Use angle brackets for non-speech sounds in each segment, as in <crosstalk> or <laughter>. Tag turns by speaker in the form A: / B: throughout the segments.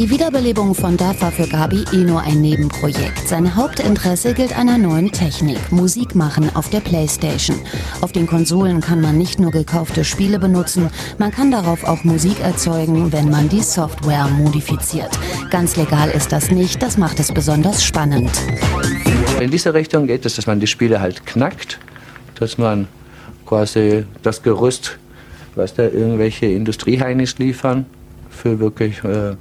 A: Die Wiederbelebung von DAF war für Gabi eh nur ein Nebenprojekt. Sein Hauptinteresse gilt einer neuen Technik, Musik machen auf der Playstation. Auf den Konsolen kann man nicht nur gekaufte Spiele benutzen, man kann darauf auch Musik erzeugen, wenn man die Software modifiziert. Ganz legal ist das nicht, das macht es besonders spannend.
B: In diese Richtung geht es, dass man die Spiele halt knackt, dass man quasi das Gerüst, was da irgendwelche Industrieheinis liefern, für wirklich äh,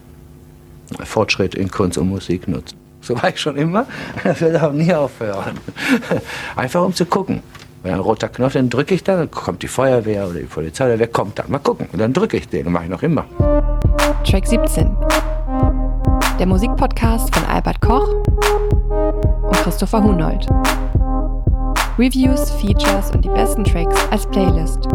B: Fortschritt in Kunst und Musik nutzt. So war ich schon immer, das wird auch nie aufhören. Einfach um zu gucken. Wenn ein roter Knopf, dann drücke ich dann, dann kommt die Feuerwehr oder die Polizei, oder wer kommt dann? Mal gucken. Und dann drücke ich den und mache ich noch immer.
C: Track 17. Der Musikpodcast von Albert Koch und Christopher Hunold. Reviews, Features und die besten Tracks als Playlist.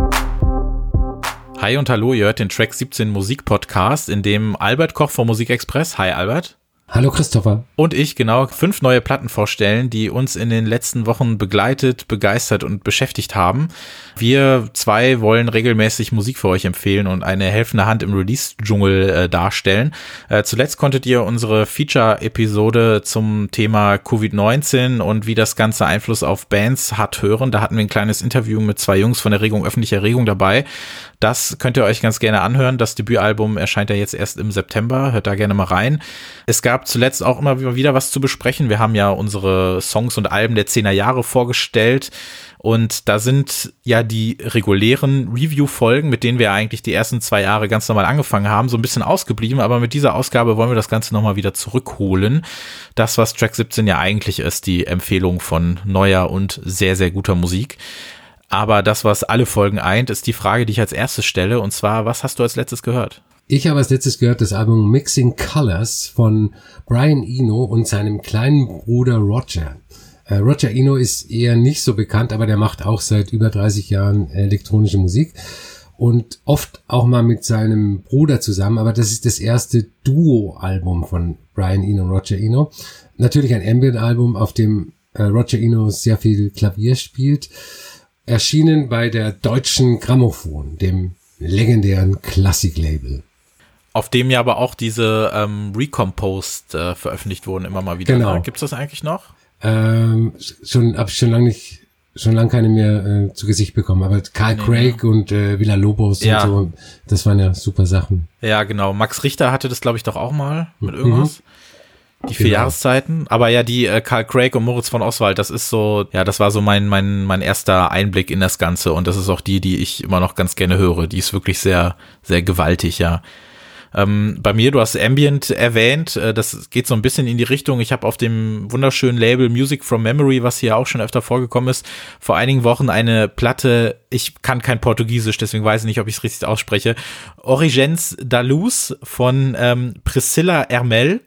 D: Hi und hallo, ihr hört den Track 17 Musikpodcast, in dem Albert Koch vom Musikexpress. Hi Albert.
E: Hallo Christopher.
D: Und ich genau fünf neue Platten vorstellen, die uns in den letzten Wochen begleitet, begeistert und beschäftigt haben. Wir zwei wollen regelmäßig Musik für euch empfehlen und eine helfende Hand im Release-Dschungel äh, darstellen. Äh, zuletzt konntet ihr unsere Feature-Episode zum Thema Covid-19 und wie das Ganze Einfluss auf Bands hat hören. Da hatten wir ein kleines Interview mit zwei Jungs von der Regung Öffentliche Erregung dabei. Das könnt ihr euch ganz gerne anhören. Das Debütalbum erscheint ja jetzt erst im September. Hört da gerne mal rein. Es gab zuletzt auch immer wieder was zu besprechen. Wir haben ja unsere Songs und Alben der 10er Jahre vorgestellt. Und da sind ja die regulären Review-Folgen, mit denen wir eigentlich die ersten zwei Jahre ganz normal angefangen haben, so ein bisschen ausgeblieben. Aber mit dieser Ausgabe wollen wir das Ganze nochmal wieder zurückholen. Das, was Track 17 ja eigentlich ist, die Empfehlung von neuer und sehr, sehr guter Musik. Aber das, was alle Folgen eint, ist die Frage, die ich als erstes stelle. Und zwar, was hast du als letztes gehört?
E: Ich habe als letztes gehört das Album Mixing Colors von Brian Eno und seinem kleinen Bruder Roger. Äh, Roger Eno ist eher nicht so bekannt, aber der macht auch seit über 30 Jahren elektronische Musik und oft auch mal mit seinem Bruder zusammen, aber das ist das erste Duo-Album von Brian Eno und Roger Eno. Natürlich ein Ambient-Album, auf dem äh, Roger Eno sehr viel Klavier spielt erschienen bei der Deutschen Grammophon, dem legendären Klassiklabel.
D: Auf dem ja aber auch diese ähm, Recomposed äh, veröffentlicht wurden, immer mal wieder.
E: Genau.
D: Gibt es das eigentlich noch?
E: Ähm, schon habe ich schon lange nicht, schon lange keine mehr äh, zu Gesicht bekommen. Aber Karl nee, Craig ja. und äh, Villa Lobos ja. und so, das waren ja super Sachen.
D: Ja, genau. Max Richter hatte das, glaube ich, doch auch mal mit irgendwas. Mhm. Die vier genau. Jahreszeiten. Aber ja, die äh, Karl Craig und Moritz von Oswald, das ist so, ja, das war so mein, mein, mein erster Einblick in das Ganze. Und das ist auch die, die ich immer noch ganz gerne höre. Die ist wirklich sehr, sehr gewaltig, ja. Ähm, bei mir, du hast Ambient erwähnt, äh, das geht so ein bisschen in die Richtung. Ich habe auf dem wunderschönen Label Music from Memory, was hier auch schon öfter vorgekommen ist, vor einigen Wochen eine Platte, ich kann kein Portugiesisch, deswegen weiß ich nicht, ob ich es richtig ausspreche, Origens da Luz von ähm, Priscilla Hermel.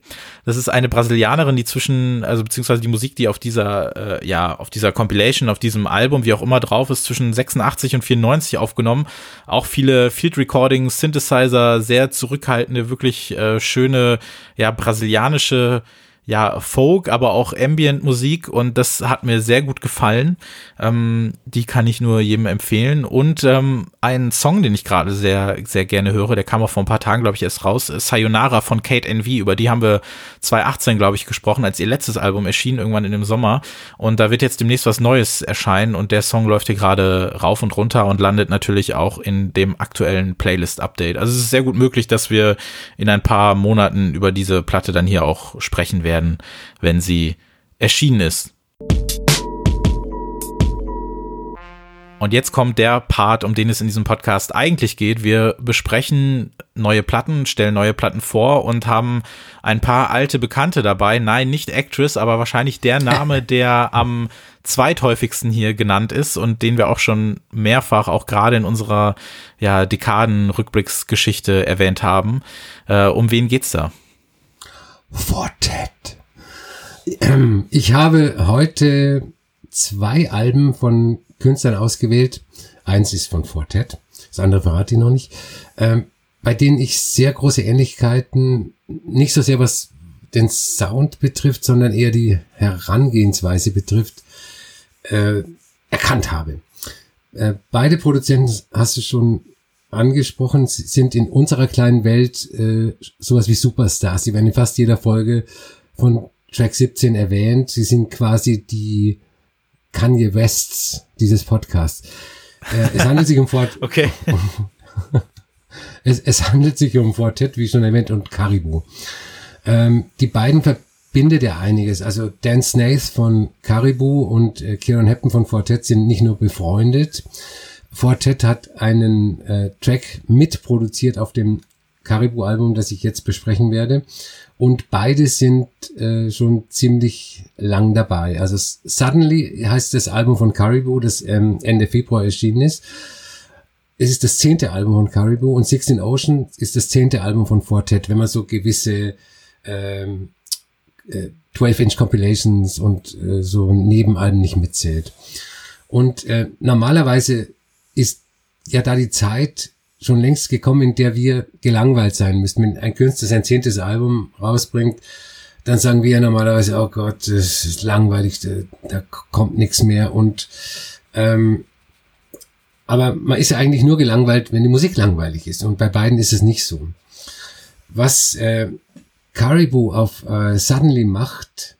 D: Das ist eine Brasilianerin, die zwischen, also beziehungsweise die Musik, die auf dieser, äh, ja, auf dieser Compilation, auf diesem Album, wie auch immer drauf ist, zwischen 86 und 94 aufgenommen. Auch viele Field Recordings, Synthesizer, sehr zurückhaltende, wirklich äh, schöne, ja, brasilianische ja, Folk, aber auch Ambient-Musik und das hat mir sehr gut gefallen. Ähm, die kann ich nur jedem empfehlen. Und ähm, ein Song, den ich gerade sehr, sehr gerne höre, der kam auch vor ein paar Tagen, glaube ich, erst raus, Sayonara von Kate NV. Über die haben wir 2018, glaube ich, gesprochen, als ihr letztes Album erschien, irgendwann in dem Sommer. Und da wird jetzt demnächst was Neues erscheinen und der Song läuft hier gerade rauf und runter und landet natürlich auch in dem aktuellen Playlist-Update. Also es ist sehr gut möglich, dass wir in ein paar Monaten über diese Platte dann hier auch sprechen werden werden, wenn sie erschienen ist. Und jetzt kommt der Part, um den es in diesem Podcast eigentlich geht. Wir besprechen neue Platten, stellen neue Platten vor und haben ein paar alte Bekannte dabei. Nein, nicht Actress, aber wahrscheinlich der Name, <laughs> der am zweithäufigsten hier genannt ist und den wir auch schon mehrfach, auch gerade in unserer ja, Dekaden-Rückblicksgeschichte erwähnt haben. Äh, um wen geht's da?
E: Fortet. Ich habe heute zwei Alben von Künstlern ausgewählt. Eins ist von Fortet, das andere verrate ich noch nicht, ähm, bei denen ich sehr große Ähnlichkeiten, nicht so sehr was den Sound betrifft, sondern eher die Herangehensweise betrifft, äh, erkannt habe. Äh, beide Produzenten hast du schon angesprochen, sind in unserer kleinen Welt äh, sowas wie Superstars. Sie werden in fast jeder Folge von Track 17 erwähnt. Sie sind quasi die Kanye Wests dieses Podcasts. Äh, es handelt sich um Fort. <laughs>
D: okay. <laughs>
E: es, es handelt sich um Fortet, wie schon erwähnt, und Caribou. Ähm, die beiden verbindet ja einiges. Also Dan Snaith von Caribou und äh, Kieran Heppen von Fortet sind nicht nur befreundet. Fortet hat einen äh, Track mitproduziert auf dem Caribou-Album, das ich jetzt besprechen werde. Und beide sind äh, schon ziemlich lang dabei. Also Suddenly heißt das Album von Caribou, das ähm, Ende Februar erschienen ist. Es ist das zehnte Album von Caribou und Sixteen Ocean ist das zehnte Album von Fortet, wenn man so gewisse ähm, äh, 12-Inch Compilations und äh, so Nebenalben nicht mitzählt. Und äh, normalerweise ist ja da die Zeit schon längst gekommen, in der wir gelangweilt sein müssten. Wenn ein Künstler sein zehntes Album rausbringt, dann sagen wir ja normalerweise, oh Gott, das ist langweilig, da, da kommt nichts mehr. Und ähm, aber man ist ja eigentlich nur gelangweilt, wenn die Musik langweilig ist. Und bei beiden ist es nicht so. Was äh, Caribou auf äh, Suddenly macht,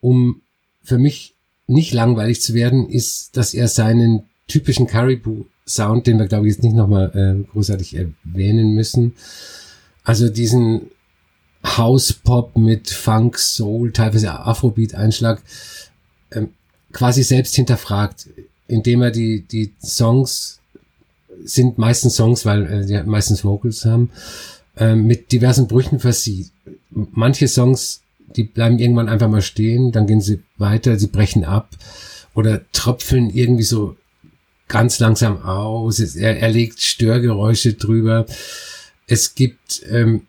E: um für mich nicht langweilig zu werden, ist, dass er seinen typischen Caribou Sound, den wir glaube ich jetzt nicht nochmal äh, großartig erwähnen müssen. Also diesen House Pop mit Funk, Soul, teilweise Afrobeat-Einschlag ähm, quasi selbst hinterfragt, indem er die, die Songs sind meistens Songs, weil äh, die meistens Vocals haben, äh, mit diversen Brüchen versieht. Manche Songs, die bleiben irgendwann einfach mal stehen, dann gehen sie weiter, sie brechen ab oder tröpfeln irgendwie so ganz langsam aus. Er, er legt Störgeräusche drüber. Es gibt ähm,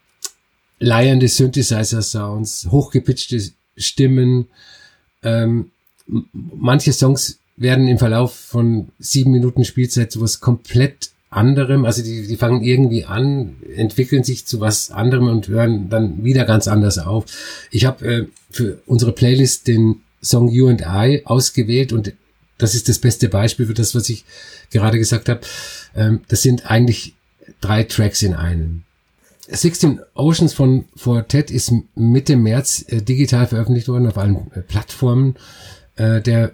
E: leiernde Synthesizer-Sounds, hochgepitchte Stimmen. Ähm, manche Songs werden im Verlauf von sieben Minuten Spielzeit zu was komplett anderem, also die, die fangen irgendwie an, entwickeln sich zu was anderem und hören dann wieder ganz anders auf. Ich habe äh, für unsere Playlist den Song You and I ausgewählt und das ist das beste Beispiel für das, was ich gerade gesagt habe. Ähm, das sind eigentlich drei Tracks in einem. 16 Oceans von Fortet ist Mitte März äh, digital veröffentlicht worden auf allen äh, Plattformen. Äh, der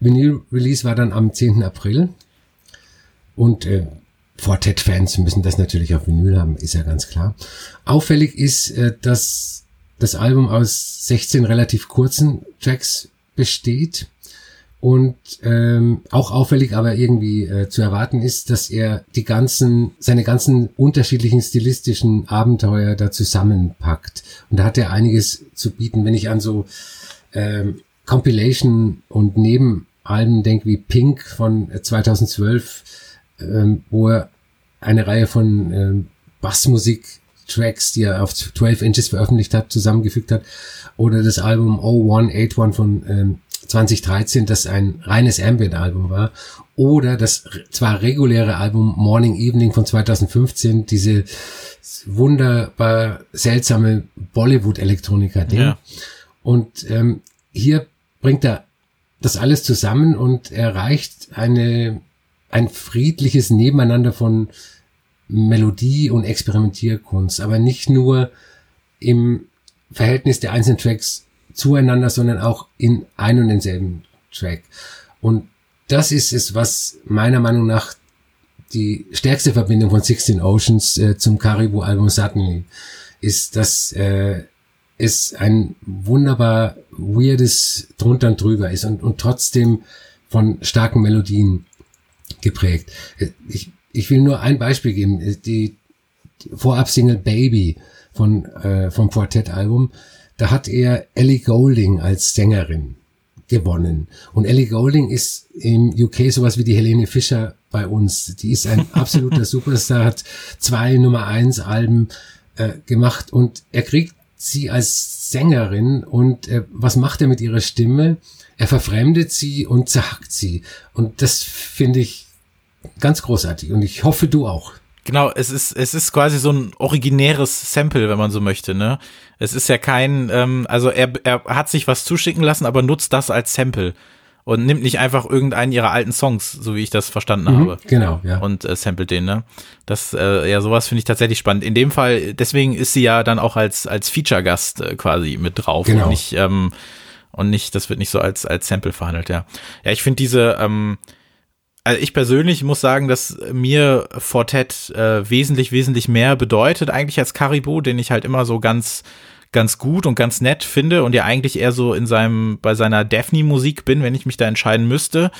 E: Vinyl-Release war dann am 10. April. Und äh, Fortet-Fans müssen das natürlich auf Vinyl haben, ist ja ganz klar. Auffällig ist, äh, dass das Album aus 16 relativ kurzen Tracks besteht. Und ähm, auch auffällig, aber irgendwie äh, zu erwarten ist, dass er die ganzen, seine ganzen unterschiedlichen stilistischen Abenteuer da zusammenpackt. Und da hat er einiges zu bieten, wenn ich an so ähm, Compilation und Nebenalben denke wie Pink von 2012, ähm, wo er eine Reihe von ähm, Bassmusik-Tracks, die er auf 12 Inches veröffentlicht hat, zusammengefügt hat. Oder das Album 0181 von ähm, 2013, das ein reines Ambient-Album war, oder das zwar reguläre Album Morning Evening von 2015, diese wunderbar seltsame Bollywood-Elektroniker-Ding. Ja. Und ähm, hier bringt er das alles zusammen und erreicht eine, ein friedliches Nebeneinander von Melodie und Experimentierkunst, aber nicht nur im Verhältnis der einzelnen Tracks zueinander, sondern auch in ein und denselben Track. Und das ist es, was meiner Meinung nach die stärkste Verbindung von 16 Oceans äh, zum Caribou-Album Suddenly ist, dass äh, es ein wunderbar weirdes drunter und drüber ist und, und trotzdem von starken Melodien geprägt. Äh, ich, ich will nur ein Beispiel geben. Äh, die, die Vorab-Single Baby von, äh, vom Quartett-Album da hat er Ellie Golding als Sängerin gewonnen. Und Ellie Golding ist im UK sowas wie die Helene Fischer bei uns. Die ist ein <laughs> absoluter Superstar, hat zwei Nummer eins Alben äh, gemacht und er kriegt sie als Sängerin und äh, was macht er mit ihrer Stimme? Er verfremdet sie und zerhackt sie. Und das finde ich ganz großartig und ich hoffe du auch.
D: Genau, es ist, es ist quasi so ein originäres Sample, wenn man so möchte, ne? Es ist ja kein, ähm, also er, er hat sich was zuschicken lassen, aber nutzt das als Sample. und nimmt nicht einfach irgendeinen ihrer alten Songs, so wie ich das verstanden
E: Mhm,
D: habe.
E: genau, ja.
D: Und äh, samplet den, ne? Das, äh, ja, sowas finde ich tatsächlich spannend. In dem Fall, deswegen ist sie ja dann auch als, als Feature-Gast äh, quasi mit drauf
E: Genau.
D: und nicht, ähm, und nicht, das wird nicht so als, als Sample verhandelt, ja. Ja, ich finde diese, ähm, also ich persönlich muss sagen, dass mir Fortet äh, wesentlich, wesentlich mehr bedeutet eigentlich als Caribou, den ich halt immer so ganz, ganz gut und ganz nett finde und ja eigentlich eher so in seinem, bei seiner Daphne-Musik bin, wenn ich mich da entscheiden müsste.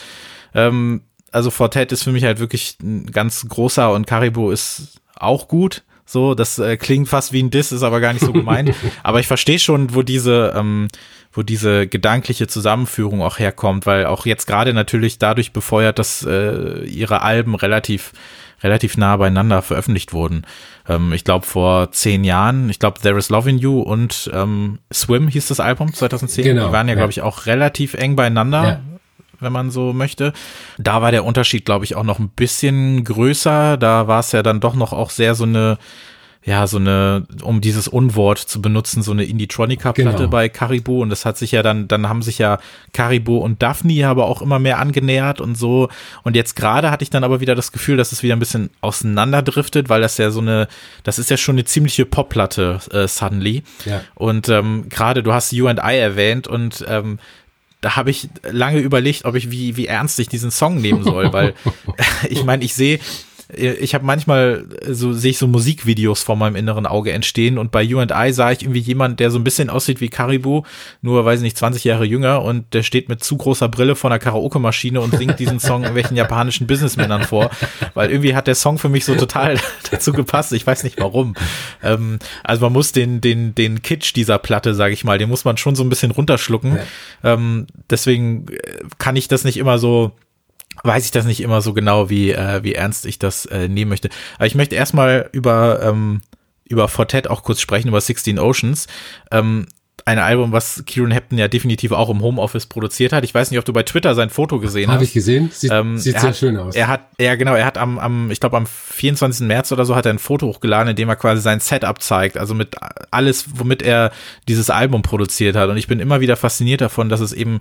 D: Ähm, also Fortet ist für mich halt wirklich ein ganz großer und Caribou ist auch gut. So, das äh, klingt fast wie ein Diss, ist aber gar nicht so gemeint. <laughs> aber ich verstehe schon, wo diese, ähm, wo diese gedankliche Zusammenführung auch herkommt, weil auch jetzt gerade natürlich dadurch befeuert, dass äh, ihre Alben relativ relativ nah beieinander veröffentlicht wurden. Ähm, ich glaube vor zehn Jahren, ich glaube There is Love in You und ähm, Swim hieß das Album 2010.
E: Genau,
D: Die waren ja,
E: ja.
D: glaube ich, auch relativ eng beieinander.
E: Ja.
D: Wenn man so möchte. Da war der Unterschied, glaube ich, auch noch ein bisschen größer. Da war es ja dann doch noch auch sehr so eine, ja, so eine, um dieses Unwort zu benutzen, so eine Indie-Tronica-Platte
E: Genau.
D: bei Caribou. Und das hat sich ja dann, dann haben sich ja Caribou und Daphne aber auch immer mehr angenähert und so. Und jetzt gerade hatte ich dann aber wieder das Gefühl, dass es wieder ein bisschen auseinanderdriftet, weil das ja so eine, das ist ja schon eine ziemliche Pop-Platte, äh, suddenly.
E: Ja.
D: Und ähm, gerade du hast You and I erwähnt und ähm, da habe ich lange überlegt, ob ich wie wie ernst ich diesen Song nehmen soll, weil <laughs> <laughs> ich meine, ich sehe ich habe manchmal so sehe ich so Musikvideos vor meinem inneren Auge entstehen und bei You and I sah ich irgendwie jemand, der so ein bisschen aussieht wie Caribou, nur weiß ich nicht 20 Jahre jünger und der steht mit zu großer Brille vor einer Karaoke-Maschine und singt diesen Song irgendwelchen japanischen Businessmännern vor, weil irgendwie hat der Song für mich so total <laughs> dazu gepasst. Ich weiß nicht warum. Ähm, also man muss den den den Kitsch dieser Platte, sage ich mal, den muss man schon so ein bisschen runterschlucken. Ähm, deswegen äh, kann ich das nicht immer so weiß ich das nicht immer so genau, wie, äh, wie ernst ich das äh, nehmen möchte. Aber ich möchte erstmal über, ähm, über Fortet auch kurz sprechen, über 16 Oceans. Ähm, ein Album, was Kieran Hepton ja definitiv auch im Homeoffice produziert hat. Ich weiß nicht, ob du bei Twitter sein Foto gesehen
E: Habe
D: hast.
E: ich gesehen. Sieht,
D: Ähm,
E: sieht sehr
D: hat,
E: schön aus.
D: Er hat, ja genau, er hat am, am ich glaube am 24. März oder so hat er ein Foto hochgeladen, in dem er quasi sein Setup zeigt, also mit alles, womit er dieses Album produziert hat. Und ich bin immer wieder fasziniert davon, dass es eben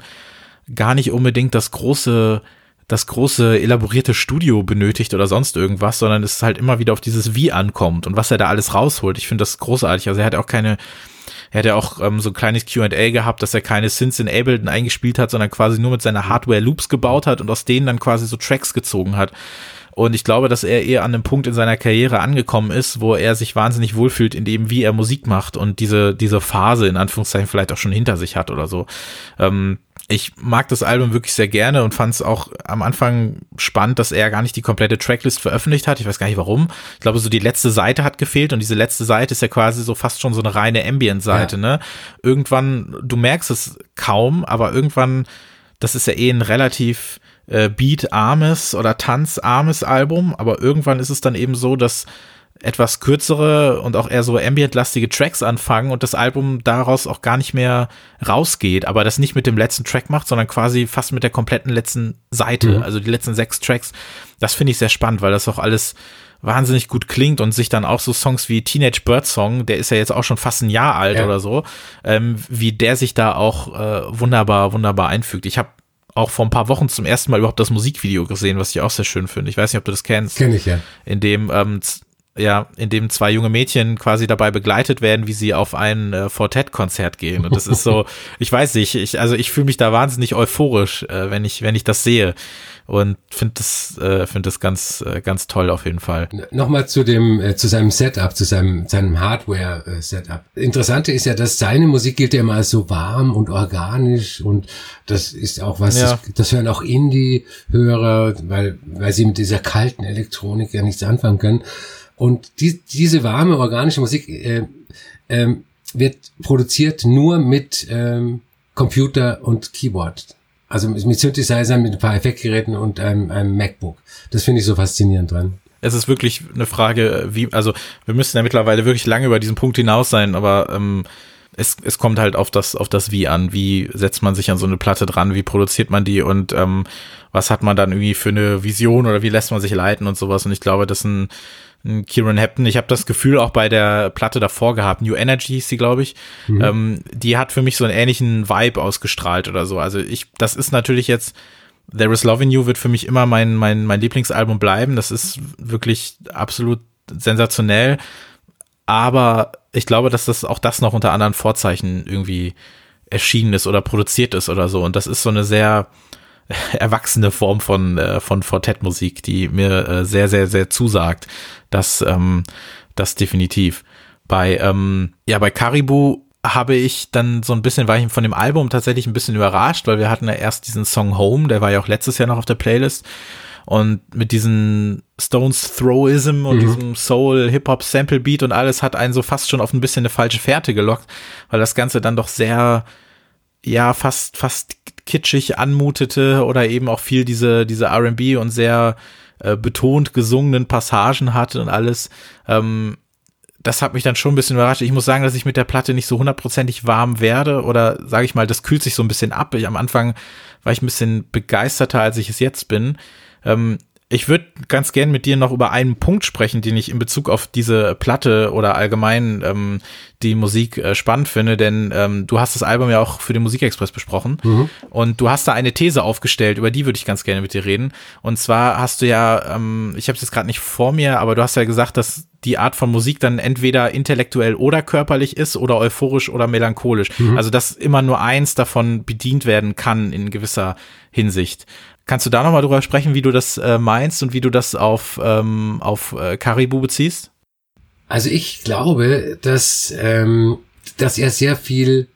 D: gar nicht unbedingt das große das große elaborierte Studio benötigt oder sonst irgendwas, sondern es halt immer wieder auf dieses Wie ankommt und was er da alles rausholt. Ich finde das großartig. Also er hat auch keine, er hat ja auch ähm, so ein kleines Q&A gehabt, dass er keine Synths in Ableton eingespielt hat, sondern quasi nur mit seiner Hardware Loops gebaut hat und aus denen dann quasi so Tracks gezogen hat. Und ich glaube, dass er eher an einem Punkt in seiner Karriere angekommen ist, wo er sich wahnsinnig wohlfühlt in dem, wie er Musik macht und diese, diese Phase in Anführungszeichen vielleicht auch schon hinter sich hat oder so. Ähm, ich mag das Album wirklich sehr gerne und fand es auch am Anfang spannend, dass er gar nicht die komplette Tracklist veröffentlicht hat. Ich weiß gar nicht warum. Ich glaube, so die letzte Seite hat gefehlt und diese letzte Seite ist ja quasi so fast schon so eine reine Ambient-Seite,
E: Ja.
D: ne? Irgendwann, du merkst es kaum, aber irgendwann, das ist ja eh ein relativ äh, beat-armes oder tanzarmes Album, aber irgendwann ist es dann eben so, dass etwas kürzere und auch eher so ambient-lastige Tracks anfangen und das Album daraus auch gar nicht mehr rausgeht, aber das nicht mit dem letzten Track macht, sondern quasi fast mit der kompletten letzten Seite, also die letzten sechs Tracks. Das finde ich sehr spannend, weil das auch alles wahnsinnig gut klingt und sich dann auch so Songs wie Teenage Bird Song, der ist ja jetzt auch schon fast ein Jahr alt
E: Ja.
D: oder so, ähm, wie der sich da auch äh, wunderbar, wunderbar einfügt. Ich habe auch vor ein paar Wochen zum ersten Mal überhaupt das Musikvideo gesehen, was ich auch sehr schön finde. Ich weiß nicht, ob du das kennst
E: Kenne ich ja.
D: in dem ähm, ja, in dem zwei junge Mädchen quasi dabei begleitet werden, wie sie auf ein äh, Fortet-Konzert gehen. Und das ist so, <laughs> ich weiß nicht, ich, also ich fühle mich da wahnsinnig euphorisch, äh, wenn ich, wenn ich das sehe. Und finde das, äh, finde das ganz, äh, ganz toll auf jeden Fall.
E: Nochmal zu dem, äh, zu seinem Setup, zu seinem, seinem Hardware-Setup. Interessante ist ja, dass seine Musik gilt ja immer als so warm und organisch und das ist auch was,
D: Ja.
E: das, das hören auch Indie-Hörer, weil, weil sie mit dieser kalten Elektronik ja nichts anfangen können. Und die, diese warme, organische Musik äh, ähm, wird produziert nur mit ähm, Computer und Keyboard. Also mit Synthesizern, mit ein paar Effektgeräten und einem, einem MacBook. Das finde ich so faszinierend dran.
D: Es ist wirklich eine Frage, wie, also wir müssen ja mittlerweile wirklich lange über diesen Punkt hinaus sein, aber ähm, es, es kommt halt auf das, auf das Wie an. Wie setzt man sich an so eine Platte dran? Wie produziert man die? Und ähm, was hat man dann irgendwie für eine Vision oder wie lässt man sich leiten und sowas? Und ich glaube, das ist ein, ein Kieran Hepton. Ich habe das Gefühl auch bei der Platte davor gehabt. New Energy hieß sie, glaube ich. Mhm. Ähm, die hat für mich so einen ähnlichen Vibe ausgestrahlt oder so. Also ich, das ist natürlich jetzt There is Love in You wird für mich immer mein, mein, mein Lieblingsalbum bleiben. Das ist wirklich absolut sensationell. Aber ich glaube, dass das auch das noch unter anderen Vorzeichen irgendwie erschienen ist oder produziert ist oder so. Und das ist so eine sehr <laughs> erwachsene Form von, äh, von Fortettmusik, die mir äh, sehr, sehr, sehr zusagt. Das, ähm, das definitiv. Bei, ähm, ja, bei Caribou habe ich dann so ein bisschen, war ich von dem Album tatsächlich ein bisschen überrascht, weil wir hatten ja erst diesen Song Home, der war ja auch letztes Jahr noch auf der Playlist. Und mit diesem Stones Throwism und mhm. diesem Soul, Hip-Hop, Sample Beat und alles hat einen so fast schon auf ein bisschen eine falsche Fährte gelockt, weil das Ganze dann doch sehr, ja, fast, fast kitschig anmutete oder eben auch viel diese, diese R&B und sehr äh, betont gesungenen Passagen hatte und alles. Ähm, das hat mich dann schon ein bisschen überrascht. Ich muss sagen, dass ich mit der Platte nicht so hundertprozentig warm werde oder sage ich mal, das kühlt sich so ein bisschen ab. Ich, am Anfang war ich ein bisschen begeisterter, als ich es jetzt bin. Ähm, ich würde ganz gern mit dir noch über einen Punkt sprechen, den ich in Bezug auf diese Platte oder allgemein ähm, die Musik äh, spannend finde, denn ähm, du hast das Album ja auch für den Musikexpress besprochen mhm. und du hast da eine These aufgestellt, über die würde ich ganz gerne mit dir reden. Und zwar hast du ja, ähm, ich habe es jetzt gerade nicht vor mir, aber du hast ja gesagt, dass die Art von Musik dann entweder intellektuell oder körperlich ist oder euphorisch oder melancholisch. Mhm. Also dass immer nur eins davon bedient werden kann in gewisser Hinsicht. Kannst du da nochmal drüber sprechen, wie du das äh, meinst und wie du das auf, ähm, auf äh, Caribou beziehst?
E: Also ich glaube, dass, ähm, dass er sehr viel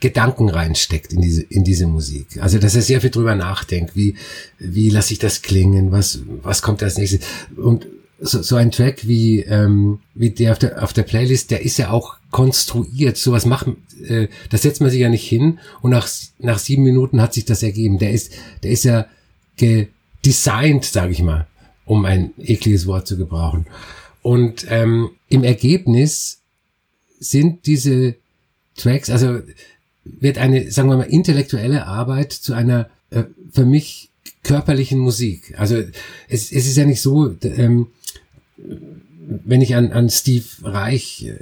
E: Gedanken reinsteckt in diese, in diese Musik. Also, dass er sehr viel drüber nachdenkt. Wie, wie lasse ich das klingen? Was, was kommt als nächstes? Und so, so ein Track wie, ähm, wie der auf der, auf der Playlist, der ist ja auch konstruiert. Sowas machen, äh, das setzt man sich ja nicht hin und nach, nach sieben Minuten hat sich das ergeben. Der ist, der ist ja gedesignt, sage ich mal, um ein ekliges Wort zu gebrauchen. Und ähm, im Ergebnis sind diese Tracks, also wird eine, sagen wir mal, intellektuelle Arbeit zu einer äh, für mich körperlichen Musik. Also es, es ist ja nicht so, ähm, wenn ich an, an Steve Reich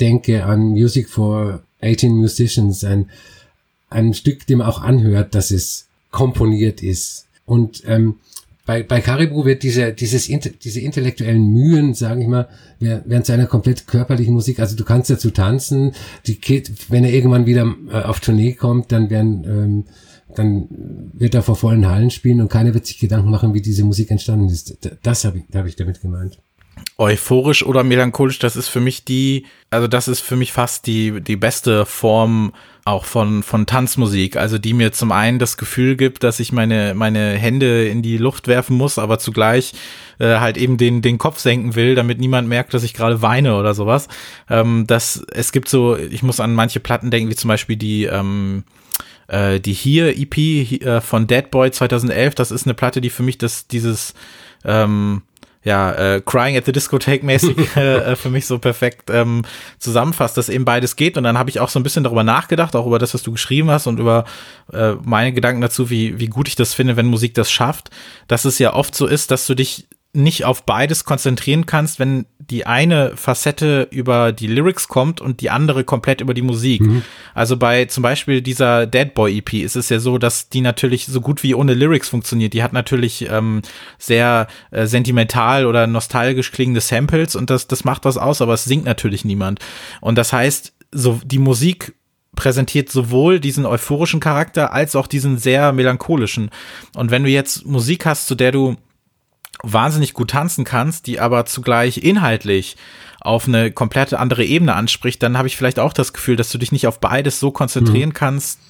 E: denke, an Music for 18 Musicians, ein, ein Stück, dem auch anhört, dass es komponiert ist, und ähm, bei, bei Caribou wird diese, dieses, diese intellektuellen Mühen, sage ich mal, während seiner komplett körperlichen Musik, also du kannst dazu tanzen, die Kid, wenn er irgendwann wieder äh, auf Tournee kommt, dann werden, ähm, dann wird er vor vollen Hallen spielen und keiner wird sich Gedanken machen, wie diese Musik entstanden ist. Das habe ich, hab ich damit gemeint
D: euphorisch oder melancholisch, das ist für mich die, also das ist für mich fast die, die beste Form auch von, von Tanzmusik. Also die mir zum einen das Gefühl gibt, dass ich meine, meine Hände in die Luft werfen muss, aber zugleich äh, halt eben den, den Kopf senken will, damit niemand merkt, dass ich gerade weine oder sowas. Ähm, das, es gibt so, ich muss an manche Platten denken, wie zum Beispiel die, ähm, äh, die hier EP äh, von Dead Boy 2011. Das ist eine Platte, die für mich das, dieses, ähm, ja, äh, Crying at the Discotheque mäßig <laughs> äh, äh, für mich so perfekt ähm, zusammenfasst, dass eben beides geht. Und dann habe ich auch so ein bisschen darüber nachgedacht, auch über das, was du geschrieben hast und über äh, meine Gedanken dazu, wie, wie gut ich das finde, wenn Musik das schafft, dass es ja oft so ist, dass du dich nicht auf beides konzentrieren kannst, wenn die eine Facette über die Lyrics kommt und die andere komplett über die Musik. Mhm. Also bei zum Beispiel dieser Dead Boy EP ist es ja so, dass die natürlich so gut wie ohne Lyrics funktioniert. Die hat natürlich ähm, sehr äh, sentimental oder nostalgisch klingende Samples und das, das macht was aus, aber es singt natürlich niemand. Und das heißt, so die Musik präsentiert sowohl diesen euphorischen Charakter als auch diesen sehr melancholischen. Und wenn du jetzt Musik hast, zu der du wahnsinnig gut tanzen kannst, die aber zugleich inhaltlich auf eine komplette andere Ebene anspricht, dann habe ich vielleicht auch das Gefühl, dass du dich nicht auf beides so konzentrieren mhm. kannst,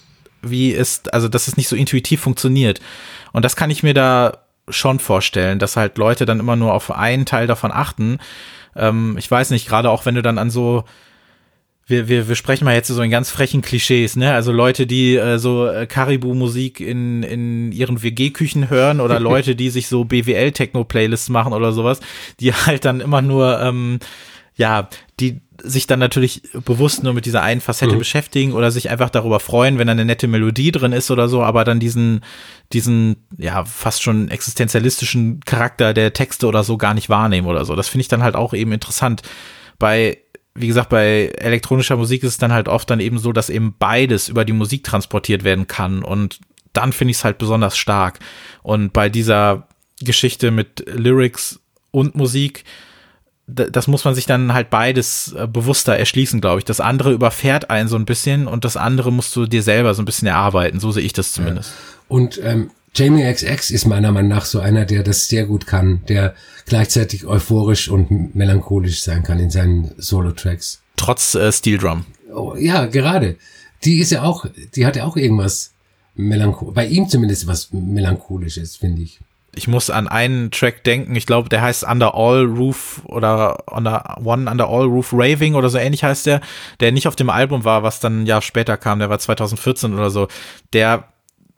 D: wie es, also dass es nicht so intuitiv funktioniert. Und das kann ich mir da schon vorstellen, dass halt Leute dann immer nur auf einen Teil davon achten. Ähm, ich weiß nicht, gerade auch wenn du dann an so wir, wir, wir sprechen mal jetzt so in ganz frechen Klischees, ne? Also Leute, die äh, so äh, Karibu-Musik in, in ihren WG-Küchen hören oder <laughs> Leute, die sich so BWL-Techno-Playlists machen oder sowas, die halt dann immer nur, ähm, ja, die sich dann natürlich bewusst nur mit dieser einen Facette mhm. beschäftigen oder sich einfach darüber freuen, wenn da eine nette Melodie drin ist oder so, aber dann diesen, diesen, ja, fast schon existenzialistischen Charakter der Texte oder so gar nicht wahrnehmen oder so. Das finde ich dann halt auch eben interessant. Bei, wie gesagt, bei elektronischer Musik ist es dann halt oft dann eben so, dass eben beides über die Musik transportiert werden kann und dann finde ich es halt besonders stark. Und bei dieser Geschichte mit Lyrics und Musik, das muss man sich dann halt beides äh, bewusster erschließen, glaube ich. Das andere überfährt einen so ein bisschen und das andere musst du dir selber so ein bisschen erarbeiten. So sehe ich das zumindest.
E: Und ähm, Jamie XX ist meiner Meinung nach so einer, der das sehr gut kann, der gleichzeitig euphorisch und melancholisch sein kann in seinen Solo-Tracks.
D: Trotz äh, Steel Drum.
E: Oh, ja, gerade. Die ist ja auch, die hat ja auch irgendwas melancholisch, bei ihm zumindest was melancholisches, finde ich
D: ich muss an einen Track denken, ich glaube, der heißt Under All Roof oder Under One Under All Roof Raving oder so ähnlich heißt der, der nicht auf dem Album war, was dann ein Jahr später kam, der war 2014 oder so. Der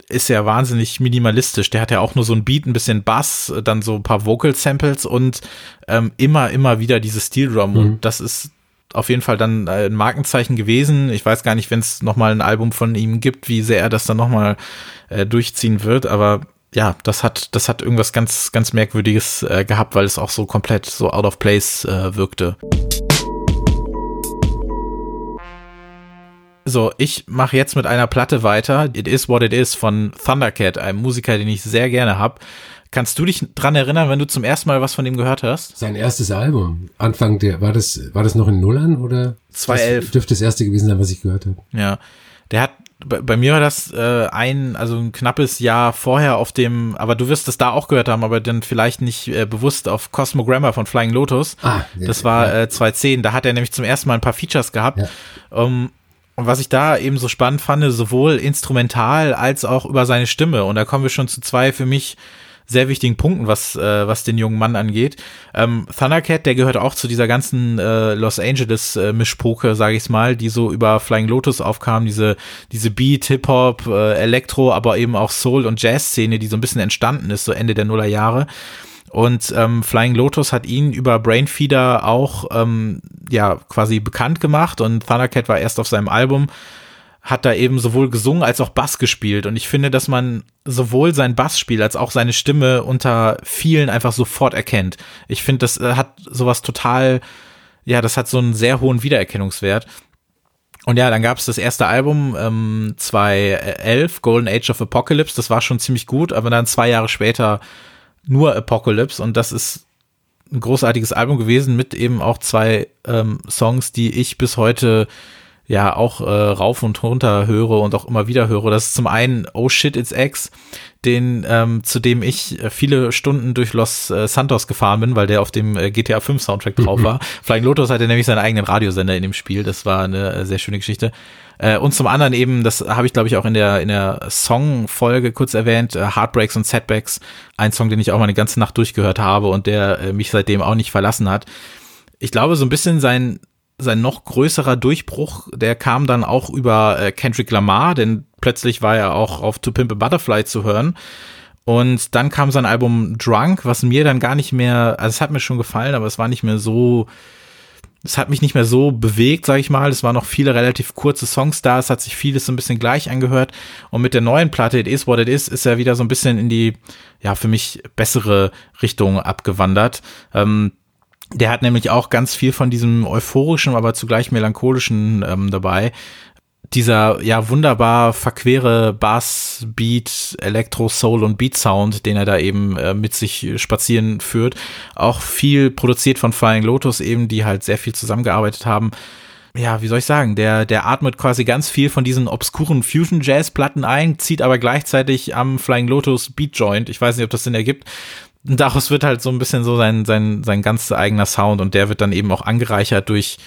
D: ist ja wahnsinnig minimalistisch. Der hat ja auch nur so ein Beat, ein bisschen Bass, dann so ein paar Vocal Samples und ähm, immer, immer wieder diese Steel Drum. Mhm. Und das ist auf jeden Fall dann ein Markenzeichen gewesen. Ich weiß gar nicht, wenn es nochmal ein Album von ihm gibt, wie sehr er das dann nochmal äh, durchziehen wird, aber ja, das hat, das hat irgendwas ganz, ganz Merkwürdiges äh, gehabt, weil es auch so komplett so out of place äh, wirkte. So, ich mache jetzt mit einer Platte weiter. It Is What It Is von Thundercat, einem Musiker, den ich sehr gerne habe. Kannst du dich dran erinnern, wenn du zum ersten Mal was von ihm gehört hast?
E: Sein erstes Album. Anfang der, war das, war das noch in Nullern oder?
D: 2011.
E: Das dürfte das erste gewesen sein, was ich gehört habe.
D: Ja. Der hat bei, bei mir war das äh, ein, also ein knappes Jahr vorher auf dem, aber du wirst es da auch gehört haben, aber dann vielleicht nicht äh, bewusst auf Cosmogrammer von Flying Lotus. Ah, ja, das war ja. äh, 2010, da hat er nämlich zum ersten Mal ein paar Features gehabt. Ja. Um, und was ich da eben so spannend fand, sowohl instrumental als auch über seine Stimme. Und da kommen wir schon zu zwei für mich sehr wichtigen Punkten, was, äh, was den jungen Mann angeht. Ähm, Thundercat, der gehört auch zu dieser ganzen äh, Los Angeles äh, Mischpoke, sage ich mal, die so über Flying Lotus aufkam, diese, diese Beat, Hip-Hop, äh, Elektro, aber eben auch Soul- und Jazz-Szene, die so ein bisschen entstanden ist, so Ende der Nullerjahre. Und ähm, Flying Lotus hat ihn über Brainfeeder auch ähm, ja quasi bekannt gemacht und Thundercat war erst auf seinem Album hat da eben sowohl gesungen als auch Bass gespielt. Und ich finde, dass man sowohl sein Bassspiel als auch seine Stimme unter vielen einfach sofort erkennt. Ich finde, das äh, hat sowas total, ja, das hat so einen sehr hohen Wiedererkennungswert. Und ja, dann gab es das erste Album ähm, 2011, Golden Age of Apocalypse. Das war schon ziemlich gut, aber dann zwei Jahre später nur Apocalypse. Und das ist ein großartiges Album gewesen mit eben auch zwei ähm, Songs, die ich bis heute ja auch äh, rauf und runter höre und auch immer wieder höre. Das ist zum einen Oh Shit It's X, den ähm, zu dem ich äh, viele Stunden durch Los äh, Santos gefahren bin, weil der auf dem äh, GTA 5 Soundtrack drauf war. <laughs> Flying Lotus hatte nämlich seinen eigenen Radiosender in dem Spiel. Das war eine sehr schöne Geschichte. Äh, und zum anderen eben, das habe ich glaube ich auch in der in der Song-Folge kurz erwähnt, äh, Heartbreaks und Setbacks, ein Song, den ich auch mal eine ganze Nacht durchgehört habe und der äh, mich seitdem auch nicht verlassen hat. Ich glaube, so ein bisschen sein sein noch größerer Durchbruch, der kam dann auch über äh, Kendrick Lamar, denn plötzlich war er auch auf To Pimp a Butterfly zu hören. Und dann kam sein Album Drunk, was mir dann gar nicht mehr, also es hat mir schon gefallen, aber es war nicht mehr so, es hat mich nicht mehr so bewegt, sag ich mal. Es waren noch viele relativ kurze Songs da, es hat sich vieles so ein bisschen gleich angehört. Und mit der neuen Platte, It Is What It Is, ist er wieder so ein bisschen in die, ja, für mich bessere Richtung abgewandert. Ähm, der hat nämlich auch ganz viel von diesem euphorischen, aber zugleich melancholischen ähm, dabei. Dieser ja wunderbar verquere Bass, Beat, Elektro, Soul und Beat Sound, den er da eben äh, mit sich spazieren führt. Auch viel produziert von Flying Lotus eben, die halt sehr viel zusammengearbeitet haben ja, wie soll ich sagen, der, der atmet quasi ganz viel von diesen obskuren Fusion-Jazz-Platten ein, zieht aber gleichzeitig am Flying Lotus Beat Joint. Ich weiß nicht, ob das Sinn ergibt daraus wird halt so ein bisschen so sein, sein, sein ganz eigener Sound und der wird dann eben auch angereichert durch,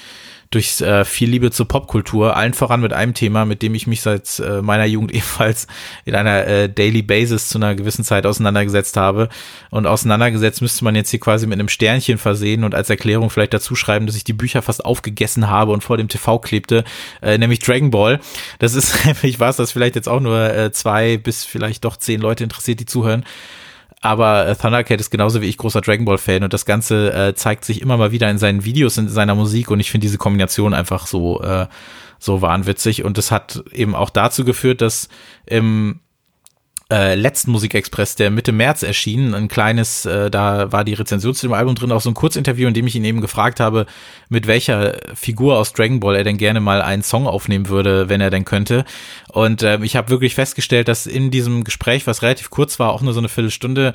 D: durch äh, viel Liebe zur Popkultur, allen voran mit einem Thema, mit dem ich mich seit äh, meiner Jugend <laughs> ebenfalls in einer äh, Daily Basis zu einer gewissen Zeit auseinandergesetzt habe. Und auseinandergesetzt müsste man jetzt hier quasi mit einem Sternchen versehen und als Erklärung vielleicht dazu schreiben, dass ich die Bücher fast aufgegessen habe und vor dem TV klebte, äh, nämlich Dragon Ball. Das ist, <laughs> ich weiß, dass vielleicht jetzt auch nur äh, zwei bis vielleicht doch zehn Leute interessiert, die zuhören. Aber äh, Thundercat ist genauso wie ich großer Dragon Ball Fan und das Ganze äh, zeigt sich immer mal wieder in seinen Videos, in seiner Musik und ich finde diese Kombination einfach so, äh, so wahnwitzig und es hat eben auch dazu geführt, dass im äh, letzten Musikexpress, der Mitte März erschien, ein kleines, äh, da war die Rezension zu dem Album drin, auch so ein Kurzinterview, in dem ich ihn eben gefragt habe, mit welcher Figur aus Dragon Ball er denn gerne mal einen Song aufnehmen würde, wenn er denn könnte. Und äh, ich habe wirklich festgestellt, dass in diesem Gespräch, was relativ kurz war, auch nur so eine Viertelstunde,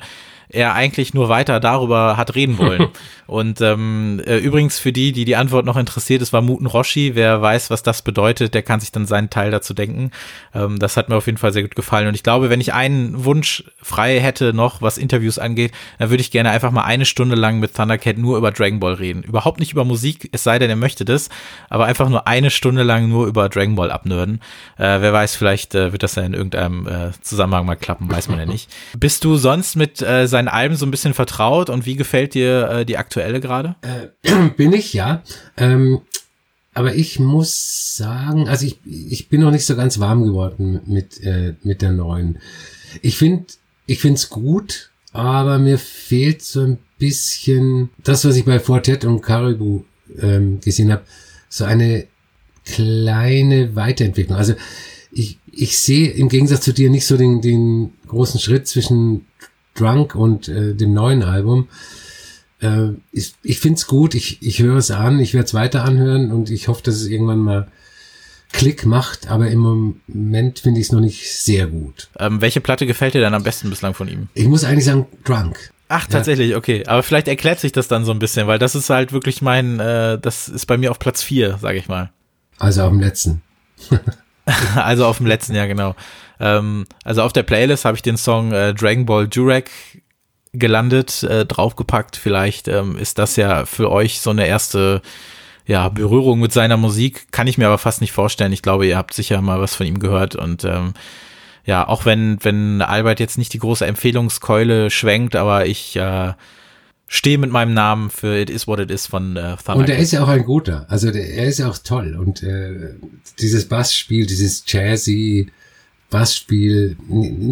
D: er eigentlich nur weiter darüber hat reden wollen. <laughs> und ähm, äh, übrigens für die, die die Antwort noch interessiert, es war Muten Roshi. Wer weiß, was das bedeutet, der kann sich dann seinen Teil dazu denken. Ähm, das hat mir auf jeden Fall sehr gut gefallen. Und ich glaube, wenn ich einen Wunsch frei hätte noch, was Interviews angeht, dann würde ich gerne einfach mal eine Stunde lang mit Thundercat nur über Dragon Ball reden. Überhaupt nicht über Musik, es sei denn, er möchte das, aber einfach nur eine Stunde lang nur über Dragon Ball abnörden. Äh, wer weiß, vielleicht äh, wird das ja in irgendeinem äh, Zusammenhang mal klappen, weiß man ja nicht. <laughs> Bist du sonst mit äh, seinen Alben so ein bisschen vertraut und wie gefällt dir äh, die aktuelle gerade?
E: Äh, <clears throat> bin ich, ja. Ähm, aber ich muss sagen, also ich, ich bin noch nicht so ganz warm geworden mit, äh, mit der neuen. Ich finde, ich finde es gut, aber mir fehlt so ein bisschen das, was ich bei Fortet und Caribou ähm, gesehen habe, so eine kleine Weiterentwicklung. Also ich, ich sehe im Gegensatz zu dir nicht so den, den großen Schritt zwischen Drunk und äh, dem neuen Album. Äh, ich ich finde es gut, ich, ich höre es an, ich werde es weiter anhören und ich hoffe, dass es irgendwann mal Klick macht, aber im Moment finde ich es noch nicht sehr gut.
D: Ähm, welche Platte gefällt dir dann am besten bislang von ihm?
E: Ich muss eigentlich sagen, Drunk.
D: Ach, tatsächlich, ja. okay. Aber vielleicht erklärt sich das dann so ein bisschen, weil das ist halt wirklich mein, äh, das ist bei mir auf Platz vier, sage ich mal.
E: Also auf dem letzten. <laughs>
D: also auf dem letzten, ja, genau. Ähm, also auf der Playlist habe ich den Song äh, Dragon Ball Durek gelandet, äh, draufgepackt. Vielleicht ähm, ist das ja für euch so eine erste ja, Berührung mit seiner Musik. Kann ich mir aber fast nicht vorstellen. Ich glaube, ihr habt sicher mal was von ihm gehört und ähm, ja, auch wenn, wenn Albert jetzt nicht die große Empfehlungskeule schwenkt, aber ich äh, stehe mit meinem Namen für It Is What It Is von äh,
E: Thunder. Und er ist ja auch ein guter. Also der, er ist ja auch toll. Und äh, dieses Bassspiel, dieses Jazzy, Bassspiel,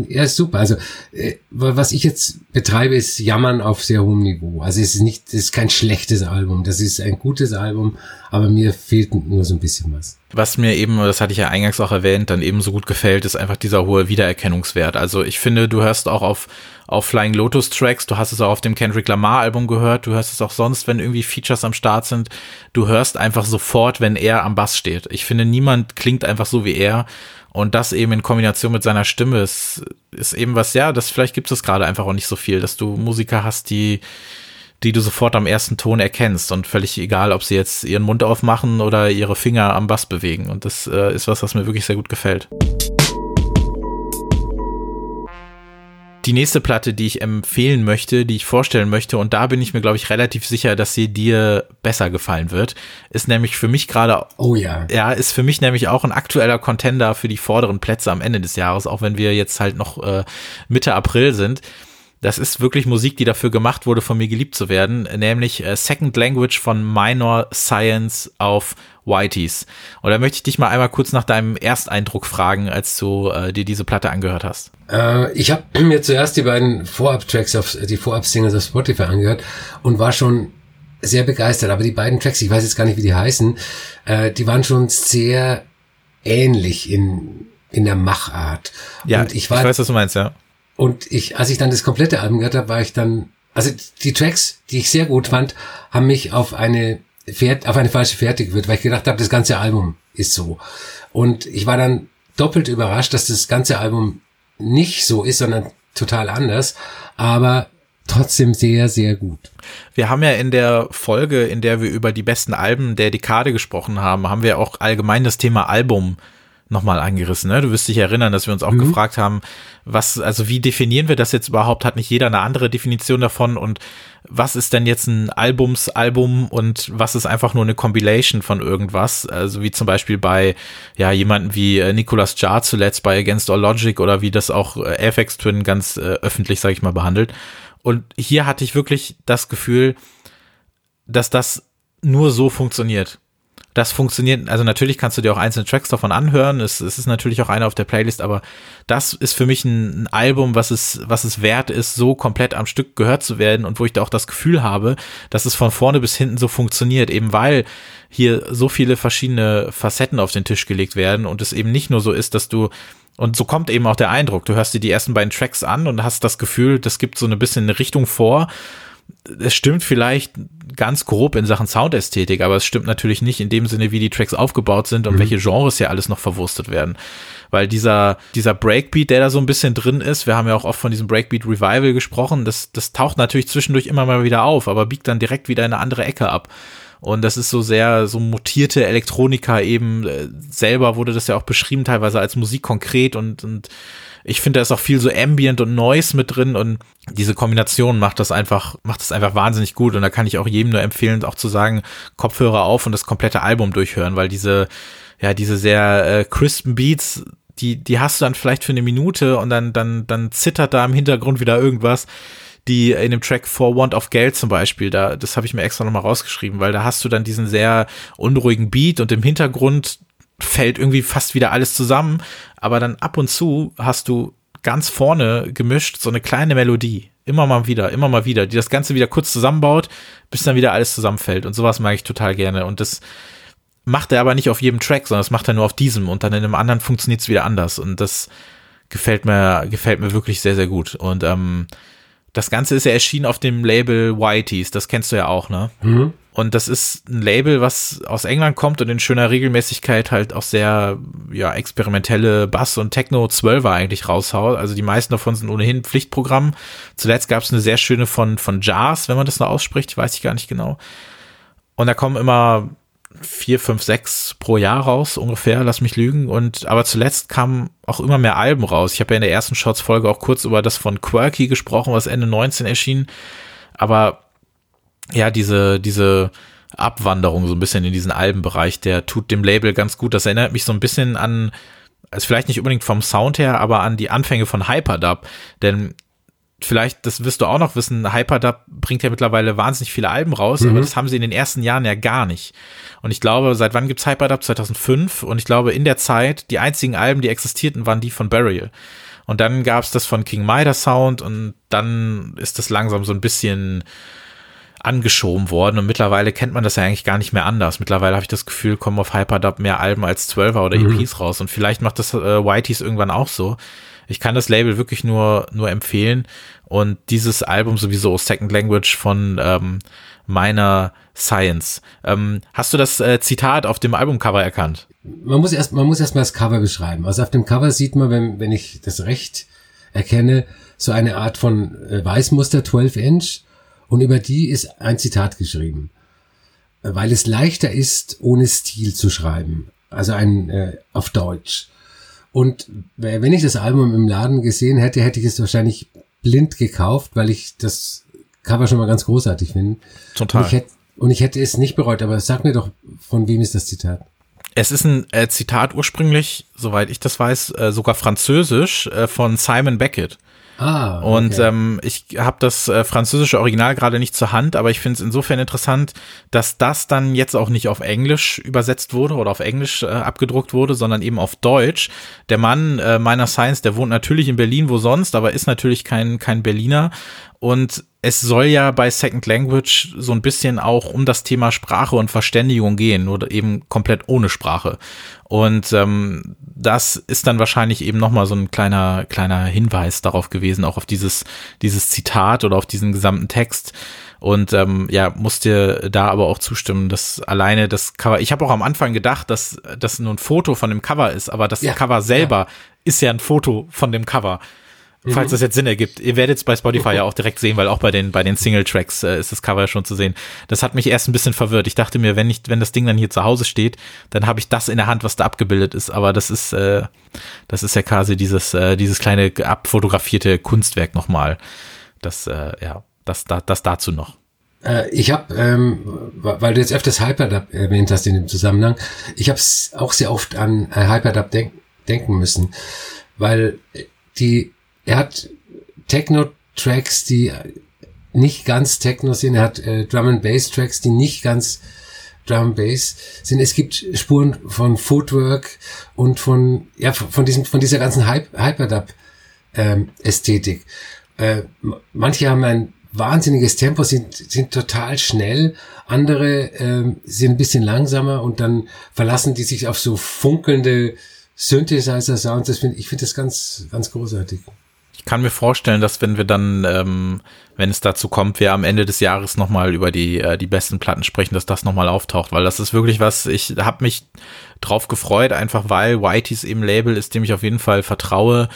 E: er ist super. Also äh, was ich jetzt betreibe, ist Jammern auf sehr hohem Niveau. Also es ist nicht, es ist kein schlechtes Album, das ist ein gutes Album, aber mir fehlt nur so ein bisschen was.
D: Was mir eben, das hatte ich ja eingangs auch erwähnt, dann eben so gut gefällt, ist einfach dieser hohe Wiedererkennungswert. Also ich finde, du hörst auch auf auf Flying Lotus Tracks, du hast es auch auf dem Kendrick Lamar Album gehört, du hörst es auch sonst, wenn irgendwie Features am Start sind. Du hörst einfach sofort, wenn er am Bass steht. Ich finde, niemand klingt einfach so wie er und das eben in Kombination mit seiner Stimme ist, ist eben was, ja, das vielleicht gibt es gerade einfach auch nicht so viel, dass du Musiker hast, die, die du sofort am ersten Ton erkennst und völlig egal, ob sie jetzt ihren Mund aufmachen oder ihre Finger am Bass bewegen. Und das äh, ist was, was mir wirklich sehr gut gefällt. Die nächste Platte, die ich empfehlen möchte, die ich vorstellen möchte, und da bin ich mir, glaube ich, relativ sicher, dass sie dir besser gefallen wird, ist nämlich für mich gerade,
E: oh ja,
D: ja, ist für mich nämlich auch ein aktueller Contender für die vorderen Plätze am Ende des Jahres, auch wenn wir jetzt halt noch äh, Mitte April sind. Das ist wirklich Musik, die dafür gemacht wurde, von mir geliebt zu werden, nämlich äh, Second Language von Minor Science auf Whiteys. Und da möchte ich dich mal einmal kurz nach deinem Ersteindruck fragen, als du äh, dir diese Platte angehört hast.
E: Äh, ich habe mir zuerst die beiden Vorab-Tracks auf die Vorab-Singles auf Spotify angehört und war schon sehr begeistert. Aber die beiden Tracks, ich weiß jetzt gar nicht, wie die heißen, äh, die waren schon sehr ähnlich in in der Machart.
D: Ja, und ich, war, ich weiß, was du meinst, ja.
E: Und ich, als ich dann das komplette Album gehört habe, war ich dann, also die Tracks, die ich sehr gut fand, haben mich auf eine Pferd, auf eine falsche Fährte geführt, weil ich gedacht habe, das ganze Album ist so. Und ich war dann doppelt überrascht, dass das ganze Album nicht so ist, sondern total anders, aber trotzdem sehr, sehr gut.
D: Wir haben ja in der Folge, in der wir über die besten Alben der Dekade gesprochen haben, haben wir auch allgemein das Thema Album nochmal angerissen. Ne? Du wirst dich erinnern, dass wir uns auch mhm. gefragt haben, was, also wie definieren wir das jetzt überhaupt? Hat nicht jeder eine andere Definition davon? Und was ist denn jetzt ein Albumsalbum und was ist einfach nur eine Compilation von irgendwas? Also wie zum Beispiel bei ja jemanden wie äh, Nicolas Jar zuletzt bei Against All Logic oder wie das auch äh, FX Twin ganz äh, öffentlich, sage ich mal, behandelt. Und hier hatte ich wirklich das Gefühl, dass das nur so funktioniert Das funktioniert, also natürlich kannst du dir auch einzelne Tracks davon anhören. Es, es ist natürlich auch einer auf der Playlist, aber das ist für mich ein, ein, Album, was es, was es wert ist, so komplett am Stück gehört zu werden und wo ich da auch das Gefühl habe, dass es von vorne bis hinten so funktioniert, eben weil hier so viele verschiedene Facetten auf den Tisch gelegt werden und es eben nicht nur so ist, dass du und so kommt eben auch der Eindruck. Du hörst dir die ersten beiden Tracks an und hast das Gefühl, das gibt so ein bisschen eine Richtung vor es stimmt vielleicht ganz grob in Sachen Soundästhetik, aber es stimmt natürlich nicht in dem Sinne, wie die Tracks aufgebaut sind und mhm. welche Genres ja alles noch verwurstet werden. Weil dieser, dieser Breakbeat, der da so ein bisschen drin ist, wir haben ja auch oft von diesem Breakbeat Revival gesprochen, das, das taucht natürlich zwischendurch immer mal wieder auf, aber biegt dann direkt wieder in eine andere Ecke ab. Und das ist so sehr, so mutierte Elektronika eben, äh, selber wurde das ja auch beschrieben, teilweise als Musik konkret und, und ich finde, da ist auch viel so Ambient und Noise mit drin und diese Kombination macht das einfach, macht das einfach wahnsinnig gut. Und da kann ich auch jedem nur empfehlen, auch zu sagen, Kopfhörer auf und das komplette Album durchhören, weil diese, ja, diese sehr äh, crispen Beats, die, die hast du dann vielleicht für eine Minute und dann, dann, dann zittert da im Hintergrund wieder irgendwas die in dem Track For Want of Geld zum Beispiel, da, das habe ich mir extra nochmal rausgeschrieben, weil da hast du dann diesen sehr unruhigen Beat und im Hintergrund fällt irgendwie fast wieder alles zusammen, aber dann ab und zu hast du ganz vorne gemischt so eine kleine Melodie. Immer mal wieder, immer mal wieder, die das Ganze wieder kurz zusammenbaut, bis dann wieder alles zusammenfällt. Und sowas mag ich total gerne. Und das macht er aber nicht auf jedem Track, sondern das macht er nur auf diesem. Und dann in einem anderen funktioniert es wieder anders. Und das gefällt mir, gefällt mir wirklich sehr, sehr gut. Und ähm, das Ganze ist ja erschienen auf dem Label Whiteys, das kennst du ja auch, ne? Mhm. Und das ist ein Label, was aus England kommt und in schöner Regelmäßigkeit halt auch sehr, ja, experimentelle Bass- und Techno-Zwölfer eigentlich raushaut. Also die meisten davon sind ohnehin Pflichtprogramm. Zuletzt gab es eine sehr schöne von, von Jars, wenn man das noch ausspricht, weiß ich gar nicht genau. Und da kommen immer vier, fünf, sechs pro Jahr raus, ungefähr, lass mich lügen. Und aber zuletzt kamen auch immer mehr Alben raus. Ich habe ja in der ersten Shots-Folge auch kurz über das von Quirky gesprochen, was Ende 19 erschien. Aber ja, diese, diese Abwanderung so ein bisschen in diesen Albenbereich, der tut dem Label ganz gut. Das erinnert mich so ein bisschen an, also vielleicht nicht unbedingt vom Sound her, aber an die Anfänge von Hyperdub. Denn vielleicht, das wirst du auch noch wissen, Hyperdub bringt ja mittlerweile wahnsinnig viele Alben raus, mhm. aber das haben sie in den ersten Jahren ja gar nicht. Und ich glaube, seit wann gibt's Hyperdub? 2005. Und ich glaube, in der Zeit, die einzigen Alben, die existierten, waren die von Burial. Und dann gab's das von King Midas Sound und dann ist das langsam so ein bisschen angeschoben worden und mittlerweile kennt man das ja eigentlich gar nicht mehr anders. Mittlerweile habe ich das Gefühl, kommen auf Hyperdub mehr Alben als Zwölfer oder mhm. EPs raus und vielleicht macht das äh, Whiteys irgendwann auch so. Ich kann das Label wirklich nur, nur empfehlen. Und dieses Album sowieso, Second Language von ähm, meiner Science. Ähm, hast du das äh, Zitat auf dem Albumcover erkannt?
E: Man muss erst, man muss erst mal das Cover beschreiben. Also auf dem Cover sieht man, wenn, wenn ich das recht erkenne, so eine Art von äh, Weißmuster 12 Inch und über die ist ein Zitat geschrieben. Weil es leichter ist, ohne Stil zu schreiben. Also ein äh, auf Deutsch. Und wenn ich das Album im Laden gesehen hätte, hätte ich es wahrscheinlich blind gekauft, weil ich das Cover schon mal ganz großartig finde.
D: Total.
E: Und ich, hätte, und ich hätte es nicht bereut, aber sag mir doch, von wem ist das Zitat?
D: Es ist ein äh, Zitat ursprünglich, soweit ich das weiß, äh, sogar französisch äh, von Simon Beckett.
E: Ah,
D: okay. Und ähm, ich habe das äh, französische Original gerade nicht zur Hand, aber ich finde es insofern interessant, dass das dann jetzt auch nicht auf Englisch übersetzt wurde oder auf Englisch äh, abgedruckt wurde, sondern eben auf Deutsch. Der Mann äh, meiner Science, der wohnt natürlich in Berlin, wo sonst, aber ist natürlich kein, kein Berliner. Und es soll ja bei Second Language so ein bisschen auch um das Thema Sprache und Verständigung gehen oder eben komplett ohne Sprache. Und ähm, das ist dann wahrscheinlich eben nochmal so ein kleiner, kleiner Hinweis darauf gewesen, auch auf dieses, dieses Zitat oder auf diesen gesamten Text. Und ähm, ja, musste da aber auch zustimmen, dass alleine das Cover, ich habe auch am Anfang gedacht, dass das nur ein Foto von dem Cover ist, aber das ja, Cover selber ja. ist ja ein Foto von dem Cover falls mhm. das jetzt Sinn ergibt. Ihr werdet es bei Spotify <laughs> ja auch direkt sehen, weil auch bei den, bei den Single-Tracks äh, ist das Cover schon zu sehen. Das hat mich erst ein bisschen verwirrt. Ich dachte mir, wenn ich, wenn das Ding dann hier zu Hause steht, dann habe ich das in der Hand, was da abgebildet ist. Aber das ist, äh, das ist ja quasi dieses, äh, dieses kleine abfotografierte Kunstwerk nochmal. Das, äh, ja, das, das, das dazu noch.
E: Äh, ich habe, ähm, weil du jetzt öfters Hyperdub erwähnt hast in dem Zusammenhang, ich habe auch sehr oft an äh, Hyperdub denk denken müssen, weil die er hat Techno-Tracks, die nicht ganz Techno sind. Er hat äh, Drum and Bass Tracks, die nicht ganz Drum Bass sind. Es gibt Spuren von Footwork und von ja von diesem von dieser ganzen Hyperdub ähm, Ästhetik. Äh, manche haben ein wahnsinniges Tempo, sind sind total schnell. Andere ähm, sind ein bisschen langsamer und dann verlassen die sich auf so funkelnde Synthesizer-Sounds. Das find, ich finde das ganz ganz großartig.
D: Ich kann mir vorstellen, dass wenn wir dann, ähm, wenn es dazu kommt, wir am Ende des Jahres nochmal über die, äh, die besten Platten sprechen, dass das nochmal auftaucht, weil das ist wirklich was, ich habe mich drauf gefreut, einfach weil Whiteys eben Label ist, dem ich auf jeden Fall vertraue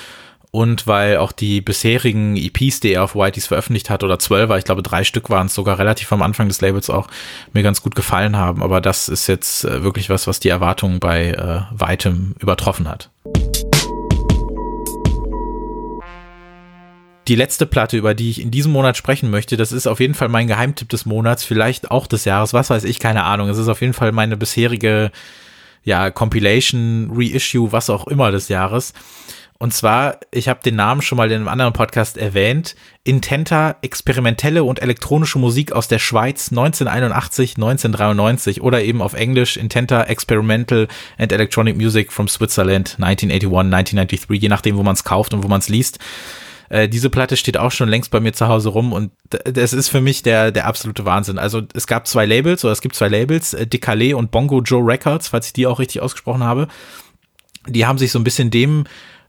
D: und weil auch die bisherigen EPs, die er auf Whiteys veröffentlicht hat, oder zwölf, ich glaube drei Stück waren es sogar relativ am Anfang des Labels auch, mir ganz gut gefallen haben. Aber das ist jetzt äh, wirklich was, was die Erwartungen bei äh, weitem übertroffen hat. Die letzte Platte, über die ich in diesem Monat sprechen möchte, das ist auf jeden Fall mein Geheimtipp des Monats, vielleicht auch des Jahres, was weiß ich, keine Ahnung. Es ist auf jeden Fall meine bisherige, ja, Compilation, Reissue, was auch immer des Jahres. Und zwar, ich habe den Namen schon mal in einem anderen Podcast erwähnt, Intenta experimentelle und elektronische Musik aus der Schweiz 1981, 1993 oder eben auf Englisch Intenta Experimental and Electronic Music from Switzerland 1981, 1993, je nachdem, wo man es kauft und wo man es liest. Äh, diese Platte steht auch schon längst bei mir zu Hause rum und das ist für mich der, der absolute Wahnsinn. Also es gab zwei Labels oder es gibt zwei Labels, äh, Decalé und Bongo Joe Records, falls ich die auch richtig ausgesprochen habe. Die haben sich so ein bisschen dem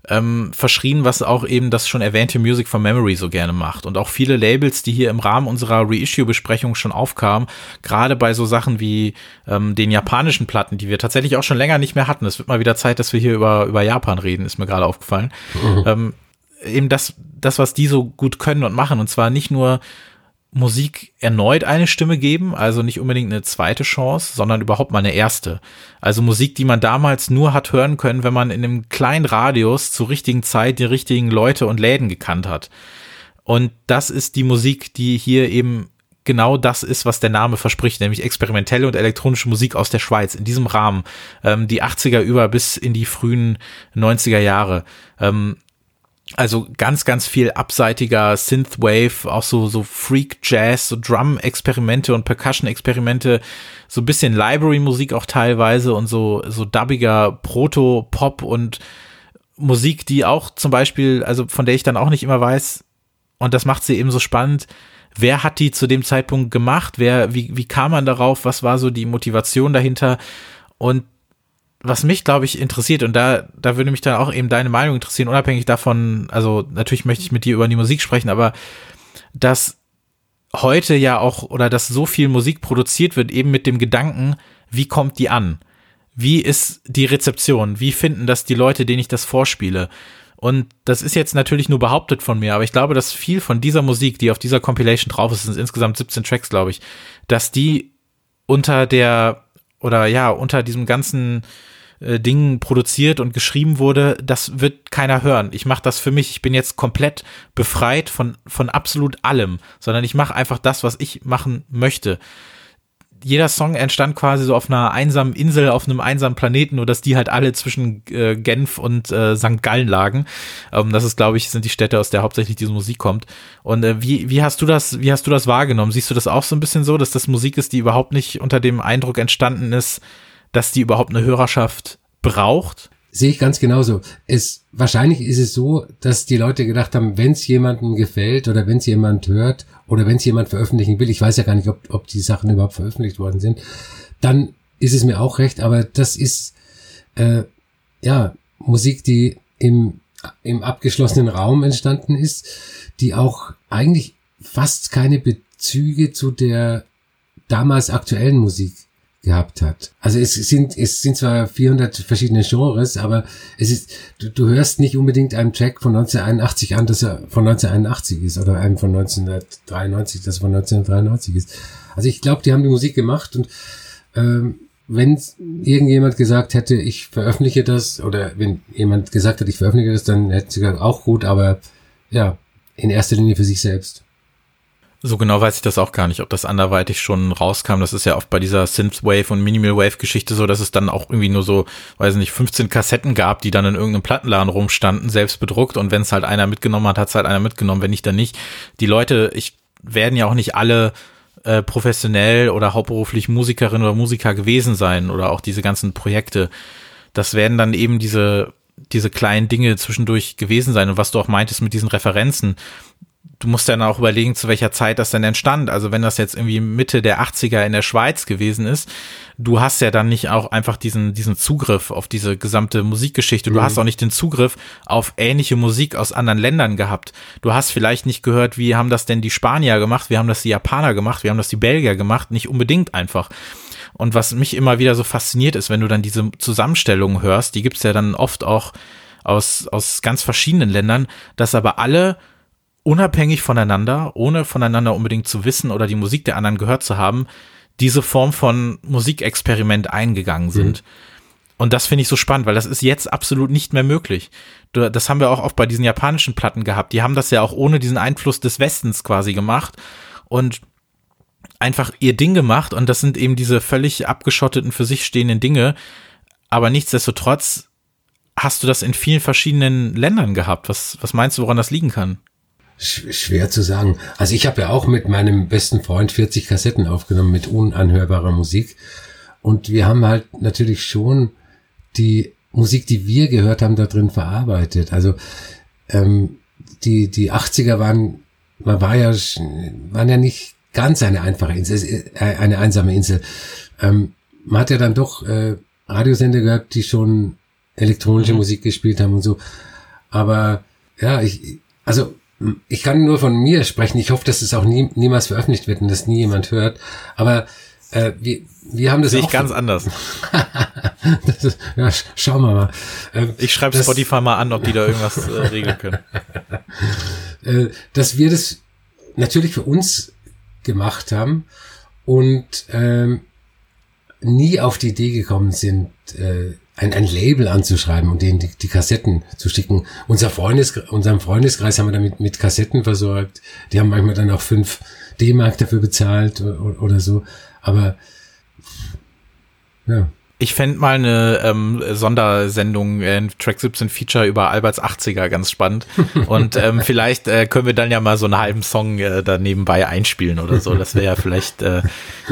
D: ähm, verschrien, was auch eben das schon erwähnte Music from Memory so gerne macht. Und auch viele Labels, die hier im Rahmen unserer Reissue-Besprechung schon aufkamen, gerade bei so Sachen wie ähm, den japanischen Platten, die wir tatsächlich auch schon länger nicht mehr hatten. Es wird mal wieder Zeit, dass wir hier über, über Japan reden, ist mir gerade aufgefallen. Mhm. Ähm, eben das, das, was die so gut können und machen. Und zwar nicht nur Musik erneut eine Stimme geben, also nicht unbedingt eine zweite Chance, sondern überhaupt mal eine erste. Also Musik, die man damals nur hat hören können, wenn man in einem kleinen Radius zur richtigen Zeit die richtigen Leute und Läden gekannt hat. Und das ist die Musik, die hier eben genau das ist, was der Name verspricht, nämlich experimentelle und elektronische Musik aus der Schweiz in diesem Rahmen, ähm, die 80er über bis in die frühen 90er Jahre. Ähm, also ganz, ganz viel abseitiger Synthwave, auch so, so Freak Jazz, so Drum-Experimente und Percussion-Experimente, so ein bisschen Library-Musik auch teilweise und so, so dubbiger Proto-Pop und Musik, die auch zum Beispiel, also von der ich dann auch nicht immer weiß, und das macht sie eben so spannend, wer hat die zu dem Zeitpunkt gemacht, wer, wie, wie kam man darauf, was war so die Motivation dahinter? Und was mich, glaube ich, interessiert, und da, da würde mich dann auch eben deine Meinung interessieren, unabhängig davon, also natürlich möchte ich mit dir über die Musik sprechen, aber dass heute ja auch, oder dass so viel Musik produziert wird, eben mit dem Gedanken, wie kommt die an? Wie ist die Rezeption? Wie finden das die Leute, denen ich das vorspiele? Und das ist jetzt natürlich nur behauptet von mir, aber ich glaube, dass viel von dieser Musik, die auf dieser Compilation drauf ist, sind insgesamt 17 Tracks, glaube ich, dass die unter der oder ja, unter diesem ganzen äh, Ding produziert und geschrieben wurde, das wird keiner hören. Ich mache das für mich. Ich bin jetzt komplett befreit von, von absolut allem, sondern ich mache einfach das, was ich machen möchte. Jeder Song entstand quasi so auf einer einsamen Insel, auf einem einsamen Planeten, nur dass die halt alle zwischen äh, Genf und äh, St. Gallen lagen. Ähm, das ist, glaube ich, sind die Städte, aus der hauptsächlich diese Musik kommt. Und äh, wie, wie hast du das, wie hast du das wahrgenommen? Siehst du das auch so ein bisschen so, dass das Musik ist, die überhaupt nicht unter dem Eindruck entstanden ist, dass die überhaupt eine Hörerschaft braucht?
E: Sehe ich ganz genauso. Es, wahrscheinlich ist es so, dass die Leute gedacht haben, wenn es jemandem gefällt oder wenn es jemand hört oder wenn es jemand veröffentlichen will, ich weiß ja gar nicht, ob, ob die Sachen überhaupt veröffentlicht worden sind, dann ist es mir auch recht, aber das ist äh, ja Musik, die im, im abgeschlossenen Raum entstanden ist, die auch eigentlich fast keine Bezüge zu der damals aktuellen Musik gehabt hat. Also es sind, es sind zwar 400 verschiedene Genres, aber es ist, du, du hörst nicht unbedingt einen Track von 1981 an, dass er von 1981 ist oder einen von 1993, das von 1993 ist. Also ich glaube, die haben die Musik gemacht und ähm, wenn irgendjemand gesagt hätte, ich veröffentliche das, oder wenn jemand gesagt hat, ich veröffentliche das, dann hätte sie gesagt, auch gut, aber ja, in erster Linie für sich selbst.
D: So genau weiß ich das auch gar nicht, ob das anderweitig schon rauskam. Das ist ja oft bei dieser Synthwave und Minimal Wave Geschichte so, dass es dann auch irgendwie nur so, weiß nicht, 15 Kassetten gab, die dann in irgendeinem Plattenladen rumstanden, selbst bedruckt. Und wenn es halt einer mitgenommen hat, hat es halt einer mitgenommen. Wenn nicht, dann nicht. Die Leute, ich werden ja auch nicht alle äh, professionell oder hauptberuflich Musikerin oder Musiker gewesen sein oder auch diese ganzen Projekte. Das werden dann eben diese, diese kleinen Dinge zwischendurch gewesen sein. Und was du auch meintest mit diesen Referenzen, du musst dann auch überlegen, zu welcher Zeit das denn entstand. Also wenn das jetzt irgendwie Mitte der 80er in der Schweiz gewesen ist, du hast ja dann nicht auch einfach diesen, diesen Zugriff auf diese gesamte Musikgeschichte. Du mhm. hast auch nicht den Zugriff auf ähnliche Musik aus anderen Ländern gehabt. Du hast vielleicht nicht gehört, wie haben das denn die Spanier gemacht, wie haben das die Japaner gemacht, wie haben das die Belgier gemacht. Nicht unbedingt einfach. Und was mich immer wieder so fasziniert ist, wenn du dann diese Zusammenstellungen hörst, die gibt's ja dann oft auch aus, aus ganz verschiedenen Ländern, dass aber alle unabhängig voneinander, ohne voneinander unbedingt zu wissen oder die Musik der anderen gehört zu haben, diese Form von Musikexperiment eingegangen sind. Mhm. Und das finde ich so spannend, weil das ist jetzt absolut nicht mehr möglich. Das haben wir auch oft bei diesen japanischen Platten gehabt. Die haben das ja auch ohne diesen Einfluss des Westens quasi gemacht und einfach ihr Ding gemacht. Und das sind eben diese völlig abgeschotteten, für sich stehenden Dinge. Aber nichtsdestotrotz hast du das in vielen verschiedenen Ländern gehabt. Was, was meinst du, woran das liegen kann?
E: Schwer zu sagen. Also ich habe ja auch mit meinem besten Freund 40 Kassetten aufgenommen mit unanhörbarer Musik. Und wir haben halt natürlich schon die Musik, die wir gehört haben, da drin verarbeitet. Also ähm, die, die 80er waren, man war ja, waren ja nicht ganz eine einfache Insel, äh, eine einsame Insel. Ähm, man hat ja dann doch äh, Radiosender gehört, die schon elektronische mhm. Musik gespielt haben und so. Aber ja, ich, also ich kann nur von mir sprechen. Ich hoffe, dass es auch nie, niemals veröffentlicht wird und dass nie jemand hört. Aber äh, wir, wir haben das
D: Sehe ich ganz anders. <laughs>
E: ist, ja, schauen wir mal.
D: Ähm, ich schreibe Spotify mal an, ob die da irgendwas äh, <laughs> regeln können.
E: äh, dass wir das natürlich für uns gemacht haben und ähm, nie auf die Idee gekommen sind, äh, ein, ein Label anzuschreiben und denen die, die Kassetten zu schicken. Unser Freundes, unserem Freundeskreis haben wir damit mit Kassetten versorgt. Die haben manchmal dann auch fünf D-Mark dafür bezahlt oder, oder so. Aber
D: ja. Ich fände mal eine ähm, Sondersendung, äh, Track 17 Feature über Alberts 80er ganz spannend. <laughs> Und ähm, vielleicht äh, können wir dann ja mal so einen halben Song äh, da nebenbei einspielen oder so. Das wäre ja vielleicht, äh,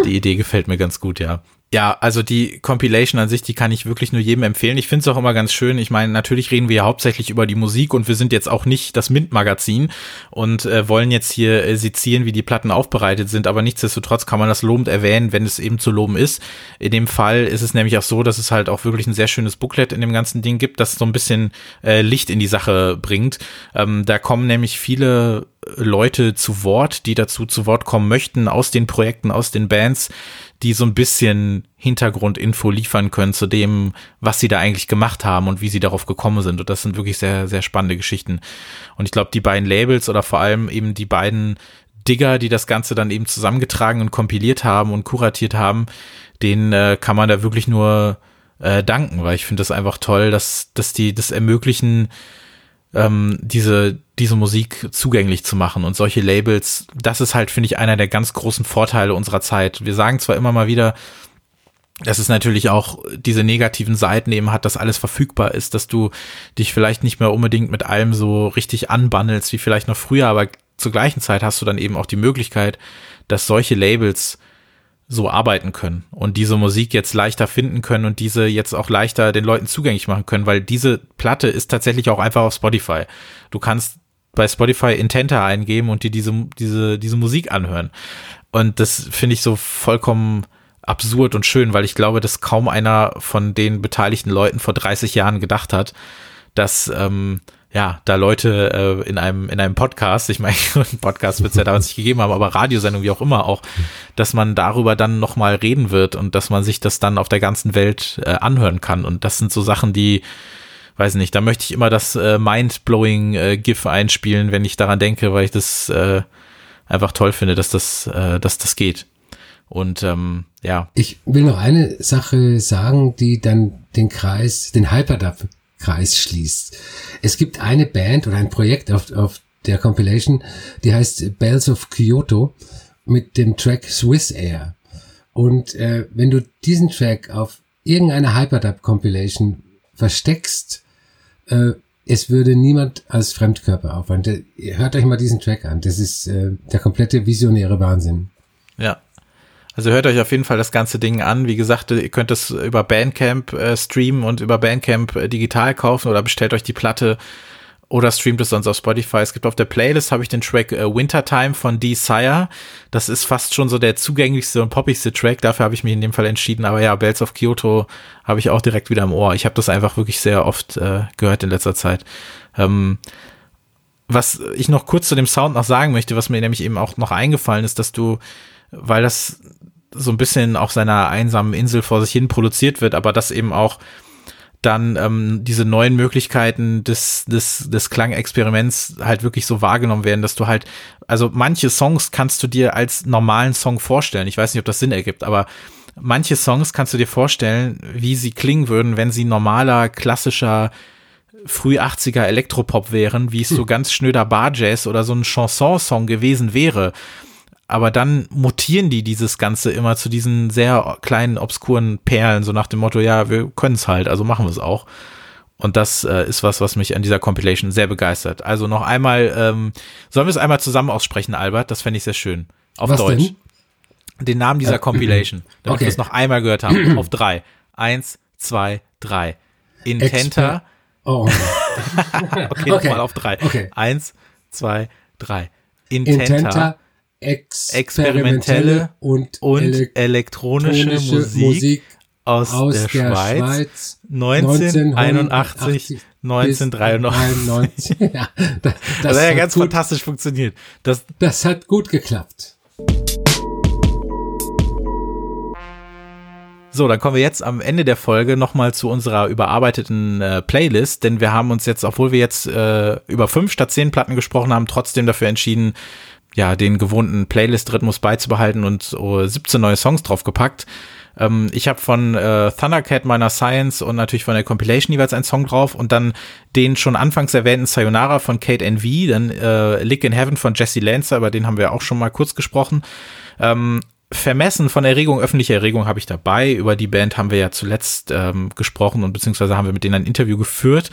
D: die Idee gefällt mir ganz gut, ja ja, also die Compilation an sich, die kann ich wirklich nur jedem empfehlen. Ich finde es auch immer ganz schön. Ich meine, natürlich reden wir ja hauptsächlich über die Musik und wir sind jetzt auch nicht das Mint-Magazin und äh, wollen jetzt hier äh, sezieren, wie die Platten aufbereitet sind, aber nichtsdestotrotz kann man das lobend erwähnen, wenn es eben zu loben ist. In dem Fall ist es nämlich auch so, dass es halt auch wirklich ein sehr schönes Booklet in dem ganzen Ding gibt, das so ein bisschen äh, Licht in die Sache bringt. Ähm, da kommen nämlich viele Leute zu Wort, die dazu zu Wort kommen möchten, aus den Projekten, aus den Bands, die so ein bisschen Hintergrundinfo liefern können zu dem, was sie da eigentlich gemacht haben und wie sie darauf gekommen sind. Und das sind wirklich sehr, sehr spannende Geschichten. Und ich glaube, die beiden Labels oder vor allem eben die beiden Digger, die das Ganze dann eben zusammengetragen und kompiliert haben und kuratiert haben, denen äh, kann man da wirklich nur äh, danken, weil ich finde das einfach toll, dass, dass die das ermöglichen, ähm, diese, diese Musik zugänglich zu machen. Und solche Labels, das ist halt, finde ich, einer der ganz großen Vorteile unserer Zeit. Wir sagen zwar immer mal wieder, dass es natürlich auch diese negativen Seiten eben hat, dass alles verfügbar ist, dass du dich vielleicht nicht mehr unbedingt mit allem so richtig anbandelst wie vielleicht noch früher, aber zur gleichen Zeit hast du dann eben auch die Möglichkeit, dass solche Labels so arbeiten können und diese Musik jetzt leichter finden können und diese jetzt auch leichter den Leuten zugänglich machen können, weil diese Platte ist tatsächlich auch einfach auf Spotify. Du kannst bei Spotify Intenta eingeben und dir diese, diese, diese Musik anhören. Und das finde ich so vollkommen absurd und schön, weil ich glaube, dass kaum einer von den beteiligten Leuten vor 30 Jahren gedacht hat, dass ähm, ja, da Leute äh, in einem in einem Podcast, ich meine, <laughs> Podcast wird es ja damals nicht gegeben haben, aber Radiosendung wie auch immer auch, dass man darüber dann nochmal reden wird und dass man sich das dann auf der ganzen Welt äh, anhören kann. Und das sind so Sachen, die, weiß nicht, da möchte ich immer das äh, Mind-blowing äh, GIF einspielen, wenn ich daran denke, weil ich das äh, einfach toll finde, dass das, äh, dass das geht. Und ähm, ja.
E: Ich will noch eine Sache sagen, die dann den Kreis, den Hyperdub Kreis schließt. Es gibt eine Band oder ein Projekt auf, auf der Compilation, die heißt Bells of Kyoto mit dem Track Swiss Air. Und äh, wenn du diesen Track auf irgendeiner Hyperdub Compilation versteckst, äh, es würde niemand als Fremdkörper aufwand. Hört euch mal diesen Track an. Das ist äh, der komplette visionäre Wahnsinn.
D: Ja. Also hört euch auf jeden Fall das ganze Ding an. Wie gesagt, ihr könnt es über Bandcamp äh, streamen und über Bandcamp äh, digital kaufen oder bestellt euch die Platte oder streamt es sonst auf Spotify. Es gibt auf der Playlist habe ich den Track äh, Wintertime von Desire. Das ist fast schon so der zugänglichste und poppigste Track. Dafür habe ich mich in dem Fall entschieden. Aber ja, Bells of Kyoto habe ich auch direkt wieder im Ohr. Ich habe das einfach wirklich sehr oft äh, gehört in letzter Zeit. Ähm, was ich noch kurz zu dem Sound noch sagen möchte, was mir nämlich eben auch noch eingefallen ist, dass du, weil das so ein bisschen auf seiner einsamen Insel vor sich hin produziert wird, aber das eben auch dann ähm, diese neuen Möglichkeiten des, des, des Klangexperiments halt wirklich so wahrgenommen werden, dass du halt, also manche Songs kannst du dir als normalen Song vorstellen. Ich weiß nicht, ob das Sinn ergibt, aber manche Songs kannst du dir vorstellen, wie sie klingen würden, wenn sie normaler, klassischer, früh 80er Elektropop wären, wie es so hm. ganz schnöder Bar-Jazz oder so ein Chanson-Song gewesen wäre aber dann mutieren die dieses Ganze immer zu diesen sehr kleinen, obskuren Perlen, so nach dem Motto, ja, wir können es halt, also machen wir es auch. Und das äh, ist was, was mich an dieser Compilation sehr begeistert. Also noch einmal, ähm, sollen wir es einmal zusammen aussprechen, Albert? Das fände ich sehr schön. Auf
E: was
D: Deutsch.
E: Denn?
D: Den Namen dieser äh, Compilation, <clears throat> damit okay. wir es noch einmal gehört haben. <clears throat> Auf drei. Eins, zwei, drei. Intenta.
E: oh. <laughs>
D: okay, okay. nochmal auf drei.
E: Okay.
D: Eins, zwei, drei. Intenta.
E: Intenta experimentelle und,
D: und elektronische, elektronische Musik, Musik, aus, aus der, der, Schweiz, Schweiz 1981, 1993. <laughs> ja, das, das, hat ja ganz gut, fantastisch funktioniert.
E: Das, das hat gut geklappt.
D: So, dann kommen wir jetzt am Ende der Folge nochmal zu unserer überarbeiteten äh, Playlist, denn wir haben uns jetzt, obwohl wir jetzt äh, über fünf statt zehn Platten gesprochen haben, trotzdem dafür entschieden, ja, den gewohnten Playlist-Rhythmus beizubehalten und so 17 neue Songs draufgepackt. Ähm, ich habe von äh, Thundercat, meiner Science und natürlich von der Compilation jeweils einen Song drauf und dann den schon anfangs erwähnten Sayonara von Kate NV, dann äh, Lick in Heaven von Jesse Lancer, über den haben wir auch schon mal kurz gesprochen. Ähm, Vermessen von Erregung, öffentliche Erregung habe ich dabei. Über die Band haben wir ja zuletzt ähm, gesprochen und beziehungsweise haben wir mit denen ein Interview geführt.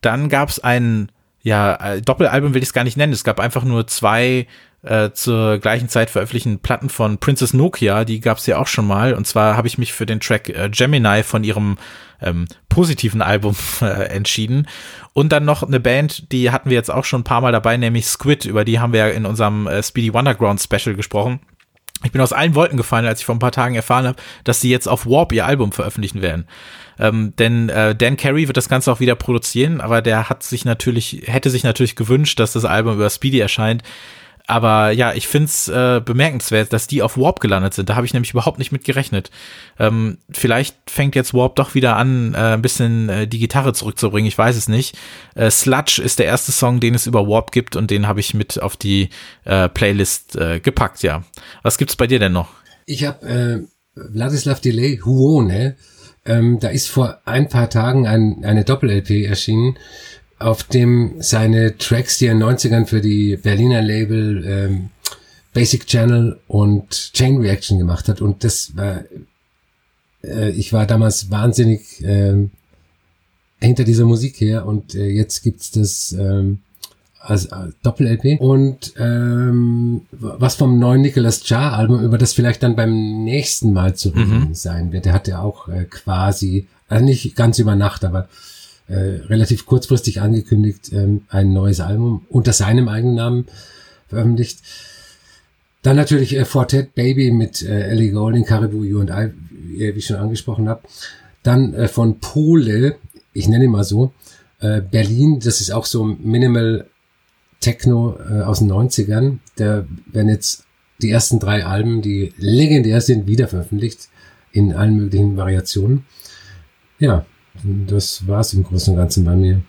D: Dann gab es ein ja, äh, Doppelalbum will ich es gar nicht nennen. Es gab einfach nur zwei äh, zur gleichen Zeit veröffentlichten Platten von Princess Nokia, die gab es ja auch schon mal. Und zwar habe ich mich für den Track äh, Gemini von ihrem ähm, positiven Album <laughs> äh, entschieden. Und dann noch eine Band, die hatten wir jetzt auch schon ein paar Mal dabei, nämlich Squid, über die haben wir ja in unserem äh, Speedy Wonderground Special gesprochen. Ich bin aus allen Wolken gefallen, als ich vor ein paar Tagen erfahren habe, dass sie jetzt auf Warp ihr Album veröffentlichen werden. Ähm, denn äh, Dan Carey wird das Ganze auch wieder produzieren, aber der hat sich natürlich, hätte sich natürlich gewünscht, dass das Album über Speedy erscheint. Aber ja, ich find's äh, bemerkenswert, dass die auf Warp gelandet sind. Da habe ich nämlich überhaupt nicht mit gerechnet. Ähm, vielleicht fängt jetzt Warp doch wieder an, äh, ein bisschen äh, die Gitarre zurückzubringen. Ich weiß es nicht. Äh, Sludge ist der erste Song, den es über Warp gibt und den habe ich mit auf die äh, Playlist äh, gepackt, ja. Was gibt's bei dir denn noch?
E: Ich habe äh, Vladislav Delay, Huone. Ähm, da ist vor ein paar Tagen ein, eine Doppel-LP erschienen auf dem seine Tracks, die er in den 90ern für die Berliner Label ähm, Basic Channel und Chain Reaction gemacht hat. Und das war, äh, ich war damals wahnsinnig äh, hinter dieser Musik her und äh, jetzt gibt's das ähm, als, als Doppel-LP. Und ähm, was vom neuen Nicholas Jar Album, über das vielleicht dann beim nächsten Mal zu reden mhm. sein wird. Der hat ja auch äh, quasi, also nicht ganz über Nacht, aber äh, relativ kurzfristig angekündigt, ähm, ein neues Album unter seinem eigenen Namen veröffentlicht. Dann natürlich äh, Fortet Baby mit äh, Ellie Goulding, Caribou You und I, wie ich schon angesprochen habe. Dann äh, von Pole, ich nenne ihn mal so, äh, Berlin, das ist auch so Minimal Techno äh, aus den 90ern. Da werden jetzt die ersten drei Alben, die legendär sind, wieder veröffentlicht in allen möglichen Variationen. Ja, das war's im Großen und Ganzen bei mir.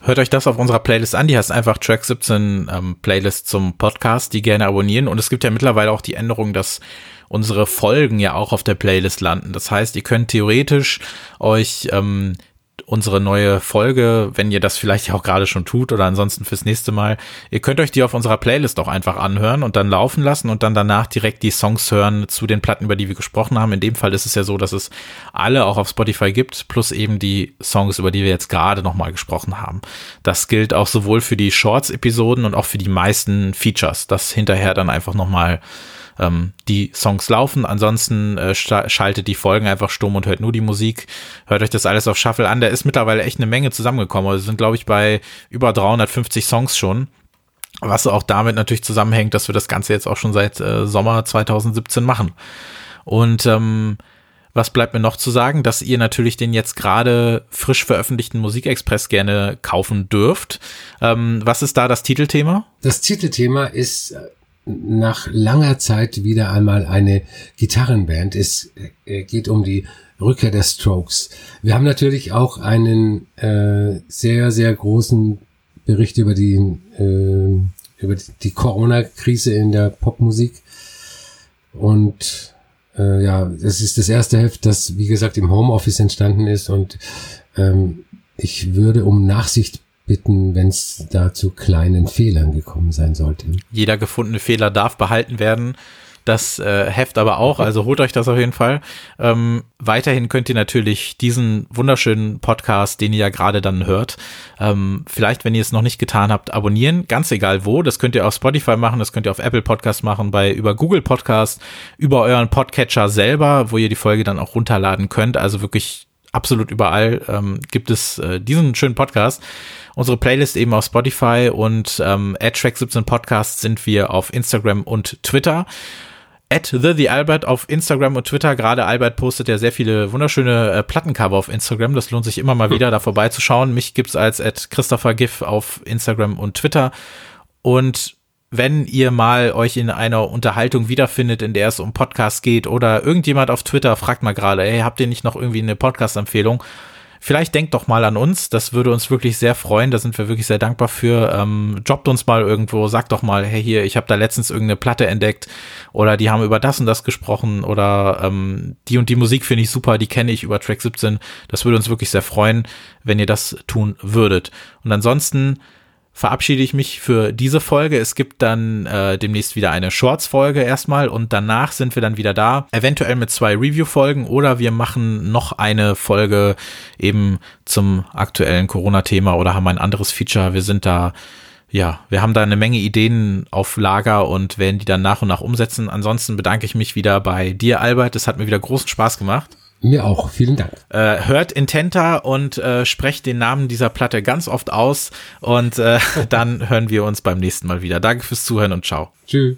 D: Hört euch das auf unserer Playlist an. Die heißt einfach Track 17 ähm, Playlist zum Podcast. Die gerne abonnieren. Und es gibt ja mittlerweile auch die Änderung, dass unsere Folgen ja auch auf der Playlist landen. Das heißt, ihr könnt theoretisch euch ähm, unsere neue Folge, wenn ihr das vielleicht auch gerade schon tut oder ansonsten fürs nächste Mal. Ihr könnt euch die auf unserer Playlist auch einfach anhören und dann laufen lassen und dann danach direkt die Songs hören zu den Platten, über die wir gesprochen haben. In dem Fall ist es ja so, dass es alle auch auf Spotify gibt, plus eben die Songs, über die wir jetzt gerade nochmal gesprochen haben. Das gilt auch sowohl für die Shorts-Episoden und auch für die meisten Features, das hinterher dann einfach nochmal ähm, die Songs laufen. Ansonsten äh, schaltet die Folgen einfach stumm und hört nur die Musik. Hört euch das alles auf Shuffle an. Da ist mittlerweile echt eine Menge zusammengekommen. Also sind, glaube ich, bei über 350 Songs schon. Was auch damit natürlich zusammenhängt, dass wir das Ganze jetzt auch schon seit äh, Sommer 2017 machen. Und ähm, was bleibt mir noch zu sagen, dass ihr natürlich den jetzt gerade frisch veröffentlichten Musikexpress gerne kaufen dürft. Ähm, was ist da das Titelthema?
E: Das Titelthema ist äh, nach langer Zeit wieder einmal eine Gitarrenband. Es äh, geht um die Rückkehr der Strokes. Wir haben natürlich auch einen äh, sehr, sehr großen Bericht über die, äh, über die Corona-Krise in der Popmusik. Und äh, ja, es ist das erste Heft, das, wie gesagt, im Homeoffice entstanden ist. Und ähm, ich würde um Nachsicht bitten, wenn es da zu kleinen Fehlern gekommen sein sollte.
D: Jeder gefundene Fehler darf behalten werden das äh, Heft aber auch, also holt euch das auf jeden Fall. Ähm, weiterhin könnt ihr natürlich diesen wunderschönen Podcast, den ihr ja gerade dann hört, ähm, vielleicht, wenn ihr es noch nicht getan habt, abonnieren, ganz egal wo. Das könnt ihr auf Spotify machen, das könnt ihr auf Apple Podcast machen, bei über Google Podcast, über euren Podcatcher selber, wo ihr die Folge dann auch runterladen könnt. Also wirklich absolut überall ähm, gibt es äh, diesen schönen Podcast. Unsere Playlist eben auf Spotify und ähm, at Track 17 Podcast sind wir auf Instagram und Twitter at the, the Albert auf Instagram und Twitter. Gerade Albert postet ja sehr viele wunderschöne äh, Plattencover auf Instagram. Das lohnt sich immer mal wieder, da vorbeizuschauen. Mich gibt's als at Christopher Giff auf Instagram und Twitter. Und wenn ihr mal euch in einer Unterhaltung wiederfindet, in der es um Podcasts geht oder irgendjemand auf Twitter fragt mal gerade, hey, habt ihr nicht noch irgendwie eine Podcast-Empfehlung? Vielleicht denkt doch mal an uns, das würde uns wirklich sehr freuen, da sind wir wirklich sehr dankbar für. Ähm, jobbt uns mal irgendwo, sagt doch mal, hey hier, ich habe da letztens irgendeine Platte entdeckt oder die haben über das und das gesprochen oder ähm, die und die Musik finde ich super, die kenne ich über Track 17. Das würde uns wirklich sehr freuen, wenn ihr das tun würdet. Und ansonsten verabschiede ich mich für diese Folge. Es gibt dann äh, demnächst wieder eine Shorts-Folge erstmal und danach sind wir dann wieder da. Eventuell mit zwei Review-Folgen oder wir machen noch eine Folge eben zum aktuellen Corona-Thema oder haben ein anderes Feature. Wir sind da ja, wir haben da eine Menge Ideen auf Lager und werden die dann nach und nach umsetzen. Ansonsten bedanke ich mich wieder bei dir, Albert. Es hat mir wieder großen Spaß gemacht.
E: Mir auch, vielen Dank.
D: Äh, hört Intenta und äh, sprecht den Namen dieser Platte ganz oft aus und äh, <laughs> dann hören wir uns beim nächsten Mal wieder. Danke fürs Zuhören und ciao.
E: Tschüss.